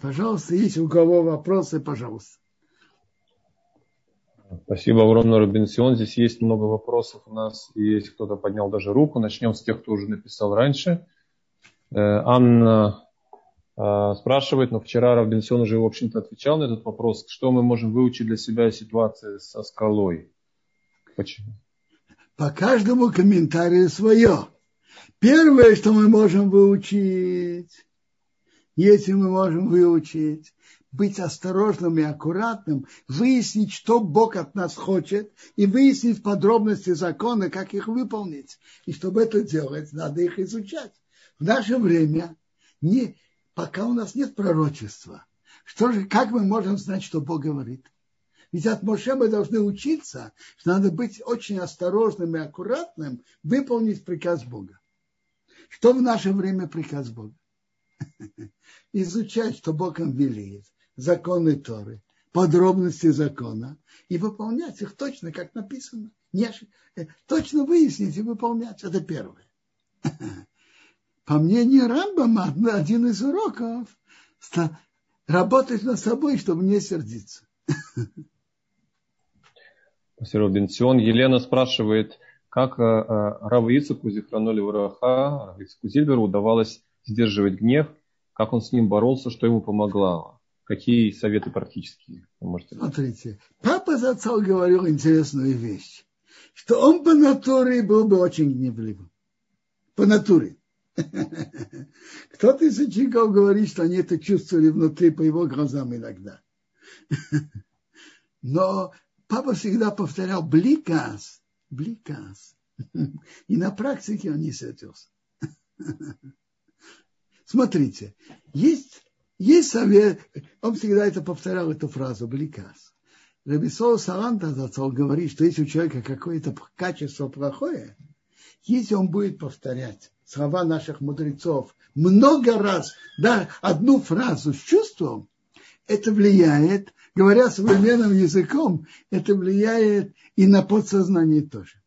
Пожалуйста, если у кого вопросы, пожалуйста. Спасибо огромное, Робинсион. Здесь есть много вопросов у нас, и есть кто-то поднял даже руку. Начнем с тех, кто уже написал раньше. Э, Анна спрашивает, но вчера Робинсион уже, в общем-то, отвечал на этот вопрос. Что мы можем выучить для себя из ситуации со скалой? Почему? По каждому комментарию свое. Первое, что мы можем выучить, если мы можем выучить, быть осторожным и аккуратным, выяснить, что Бог от нас хочет, и выяснить подробности закона, как их выполнить. И чтобы это делать, надо их изучать. В наше время, не, пока у нас нет пророчества, что же, как мы можем знать, что Бог говорит? Ведь от Моше мы должны учиться, что надо быть очень осторожным и аккуратным, выполнить приказ Бога. Что в наше время приказ Бога? (laughs) Изучать, что Бог им велит, законы Торы, подробности закона и выполнять их точно, как написано. Не, э, точно выяснить и выполнять. Это первое. (laughs) По мнению Рамбама, (laughs) один из уроков работать над собой, чтобы не сердиться. (laughs) Спасибо, Бенсион. Елена спрашивает, как э, э, Раву Ицеку, Зихранули Ураха, Ицеку Зильберу удавалось сдерживать гнев, как он с ним боролся, что ему помогло. Какие советы практические вы можете дать? Смотрите, папа Зацал говорил интересную вещь, что он по натуре был бы очень гневливым. По натуре. (laughs) Кто-то из учеников говорит, что они это чувствовали внутри по его глазам иногда. (laughs) Но папа всегда повторял бликас, бликас. (laughs) И на практике он не сердился. Смотрите, есть есть совет, он всегда это повторял, эту фразу, бликас. Рабисол Саланта зацол говорит, что если у человека какое-то качество плохое, если он будет повторять слова наших мудрецов много раз, да, одну фразу с чувством, это влияет, говоря современным языком, это влияет и на подсознание тоже.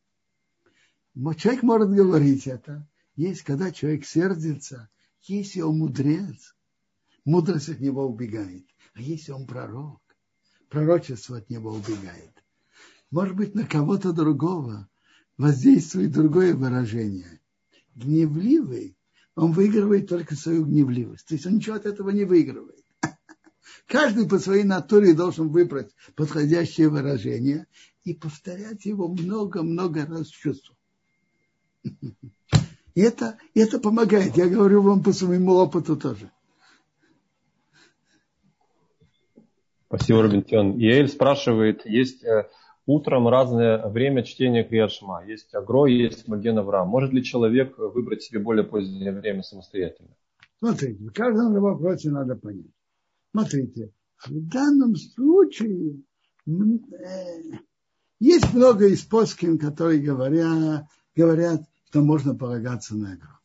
Человек может говорить это, есть, когда человек сердится, если он мудрец, мудрость от него убегает. А если он пророк, пророчество от него убегает. Может быть, на кого-то другого воздействует другое выражение. Гневливый, он выигрывает только свою гневливость. То есть он ничего от этого не выигрывает. (laughs) Каждый по своей натуре должен выбрать подходящее выражение и повторять его много-много раз с чувством. (laughs) И это, это помогает. Я говорю вам по своему опыту тоже. Спасибо, Рубинтион. Иэль спрашивает, есть э, утром разное время чтения Криашма. Есть Агро, есть Маген Авраам. Может ли человек выбрать себе более позднее время самостоятельно? Смотрите, в каждом вопросе надо понять. Смотрите, в данном случае э, есть много из поскин, которые говорят, говорят, что можно полагаться на Агро.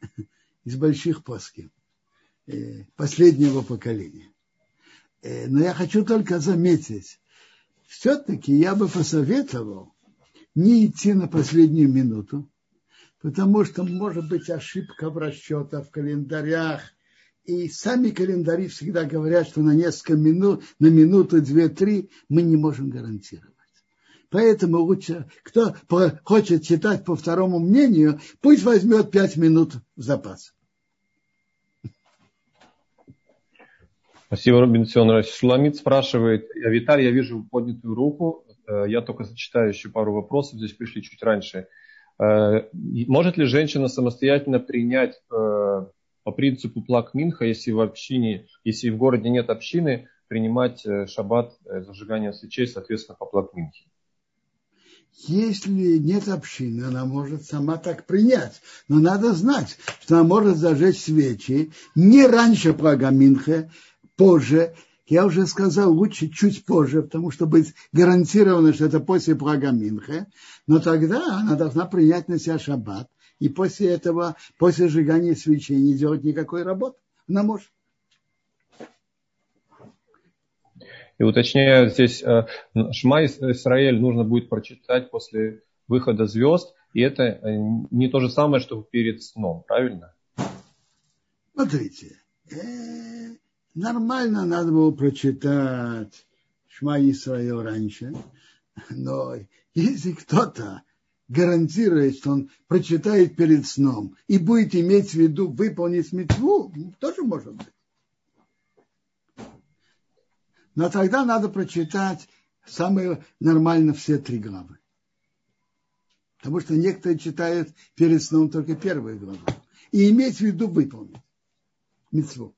(laughs) Из больших поскин э, последнего поколения. Э, но я хочу только заметить, все-таки я бы посоветовал не идти на последнюю минуту, потому что может быть ошибка в расчетах, в календарях, и сами календари всегда говорят, что на несколько минут, на минуту, две-три мы не можем гарантировать. Поэтому лучше, кто хочет читать по второму мнению, пусть возьмет пять минут в запас. Спасибо, Рубин Сионович. Шуламид спрашивает, «А, Виталий, я вижу поднятую руку, э, я только зачитаю еще пару вопросов, здесь пришли чуть раньше. Э, может ли женщина самостоятельно принять э, по принципу плак Минха, если в общине, если в городе нет общины, принимать шаббат зажигания свечей, соответственно, по плак Минхе? Если нет общины, она может сама так принять. Но надо знать, что она может зажечь свечи не раньше плага Минха, позже. Я уже сказал, лучше чуть позже, потому что быть гарантировано, что это после плага Минха. Но тогда она должна принять на себя шаббат. И после этого, после сжигания свечей не делать никакой работы. Она может. И уточняю здесь, э, Шма Исраэль нужно будет прочитать после выхода звезд, и это э, не то же самое, что перед сном, правильно? Смотрите, э, нормально надо было прочитать Шма Исраил раньше, но если кто-то гарантирует, что он прочитает перед сном и будет иметь в виду выполнить митву, тоже может быть. Но тогда надо прочитать самые нормально все три главы. Потому что некоторые читают перед сном только первую главу. И иметь в виду выполнить митцву.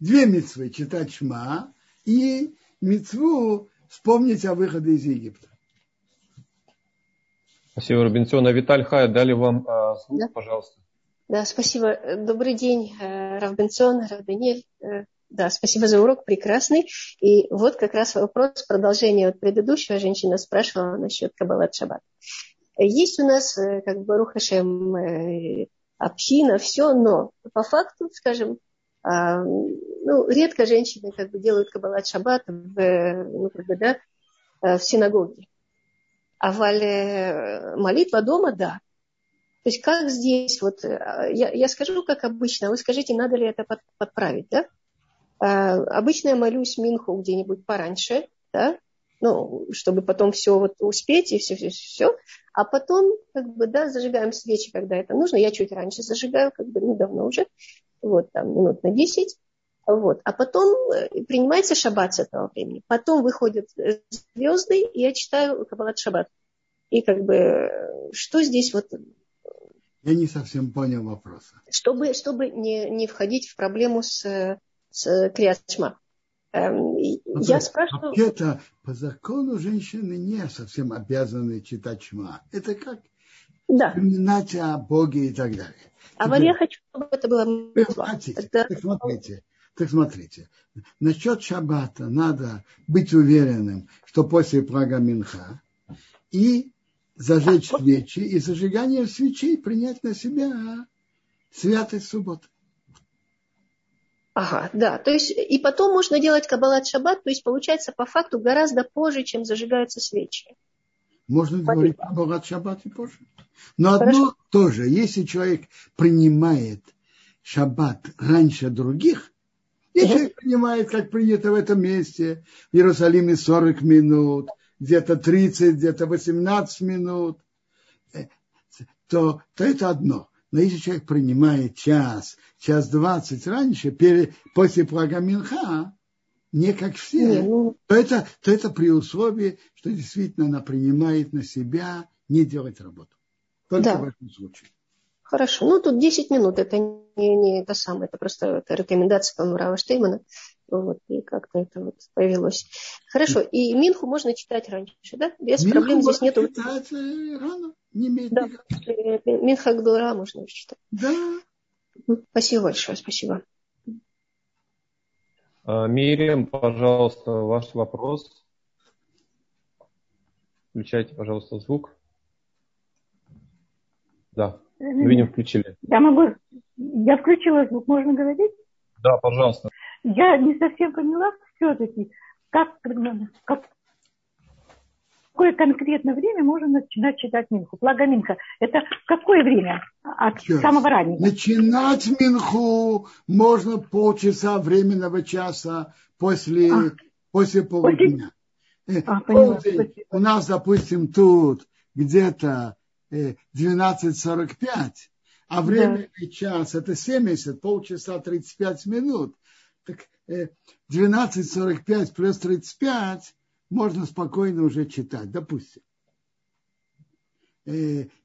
Две митцвы читать шма и митцву вспомнить о выходе из Египта. Спасибо, Рубинсон. А Виталь Хая, дали вам а, звук, да? пожалуйста. Да, спасибо. Добрый день, э, Равбенсон, Равданель. Э, да, спасибо за урок, прекрасный. И вот как раз вопрос, продолжение от предыдущего. Женщина спрашивала насчет Кабалат Шаббат. Есть у нас, э, как бы, Рухашем, э, община, все, но по факту, скажем, ну, редко женщины как бы делают Кабалат Шаббат в, ну, как бы, да, э, в синагоге. А вале молитва дома, да. То есть как здесь, вот я, я скажу, как обычно, вы скажите, надо ли это подправить, да? А, обычно я молюсь Минху где-нибудь пораньше, да, ну, чтобы потом все вот успеть и все, все, все. А потом, как бы, да, зажигаем свечи, когда это нужно. Я чуть раньше зажигаю, как бы, недавно уже, вот, там, минут на 10. Вот. А потом э, принимается шаббат с этого времени. Потом выходят э, звезды, и я читаю Каббалат Шаббат. И как бы, что здесь вот... Я не совсем понял вопроса. Чтобы, чтобы не, не входить в проблему с с Криашма. Эм, я спрашиваю... Это по закону женщины не совсем обязаны читать шма. Это как да. вспоминать о Боге и так далее. А Теперь, я хочу, чтобы это было... Хватит. Это... Так смотрите, так смотрите. Насчет шаббата надо быть уверенным, что после прага Минха и зажечь свечи, и зажигание свечей принять на себя святость субботы. Ага, да. То есть и потом можно делать кабалат шаббат, то есть получается по факту гораздо позже, чем зажигаются свечи. Можно Понятно. говорить кабалат шаббат и позже. Но Хорошо. одно тоже, если человек принимает шаббат раньше других, и человек принимает, как принято в этом месте, в Иерусалиме 40 минут, где-то 30, где-то 18 минут, э, то, то это одно. Но если человек принимает час, час двадцать раньше, перед, после плага Минха, не как все, ну... то, это, то это при условии, что действительно она принимает на себя не делать работу. Только да. в этом случае. Хорошо. Ну, тут 10 минут. Это не, не это самое. Это просто это рекомендация, по-моему, Рава Штеймана. Вот, и как-то это вот появилось. Хорошо. И Минху можно читать раньше, да? Без Минху проблем здесь нету. читать э, рано. Не имеет да. Минха Гдура можно читать. Да. Спасибо большое. Спасибо. А, Мириам, пожалуйста, ваш вопрос. Включайте, пожалуйста, звук. Да, видим, включили. Я могу... Я включила звук, можно говорить? Да, пожалуйста. Я не совсем поняла все-таки, как, как, какое конкретно время можно начинать читать Минху? Плага Минха. Это какое время? От Сейчас. самого раннего. Начинать Минху можно полчаса временного часа после, а. после полудня. Э, а, полдень, у нас, допустим, тут где-то 12.45, э, а время да. час это 70, полчаса 35 минут. Так 12.45 э, плюс 35 можно спокойно уже читать, допустим.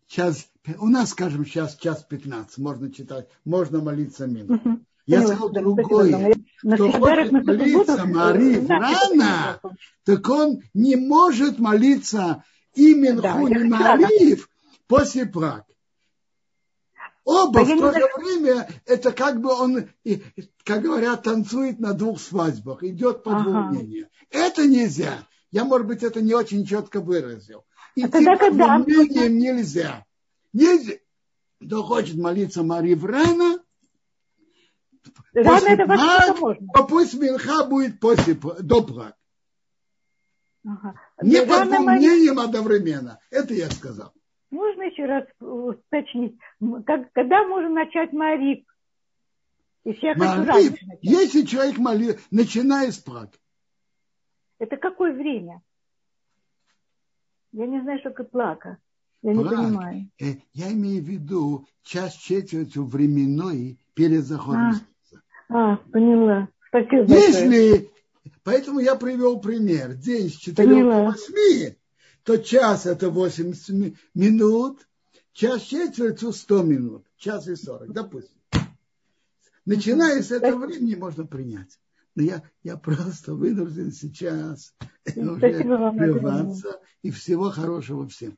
Час, у нас, скажем, сейчас час 15, можно читать, можно молиться минуту. Я сказал другое. Кто хочет молиться Мари рано, так он не может молиться имен да, Хуни Марив после Праг. Оба а в то же время, это как бы он, как говорят, танцует на двух свадьбах, идет по ага. двум Это нельзя. Я, может быть, это не очень четко выразил. И а тогда когда? нельзя. Нельзя. Кто хочет молиться Марии рано, Рано это во можно. А пусть Минха будет после, до Праг. Ага. Не по двум мнениям одновременно. Это я сказал. Можно еще раз уточнить, как, когда можно начать Марик? Если я Марик, если человек молит, начиная с Праг. Это какое время? Я не знаю, что такое плака. Я Праг, не понимаю. Э, я имею в виду час четвертью временной перед заходом а. А, поняла. Спасибо Если, поэтому я привел пример. День с 4 до 8, то час это 80 минут, час четверть 100 минут, час и 40, допустим. Начиная с этого времени можно принять. Но я, я просто вынужден сейчас уже прерваться. И всего хорошего всем.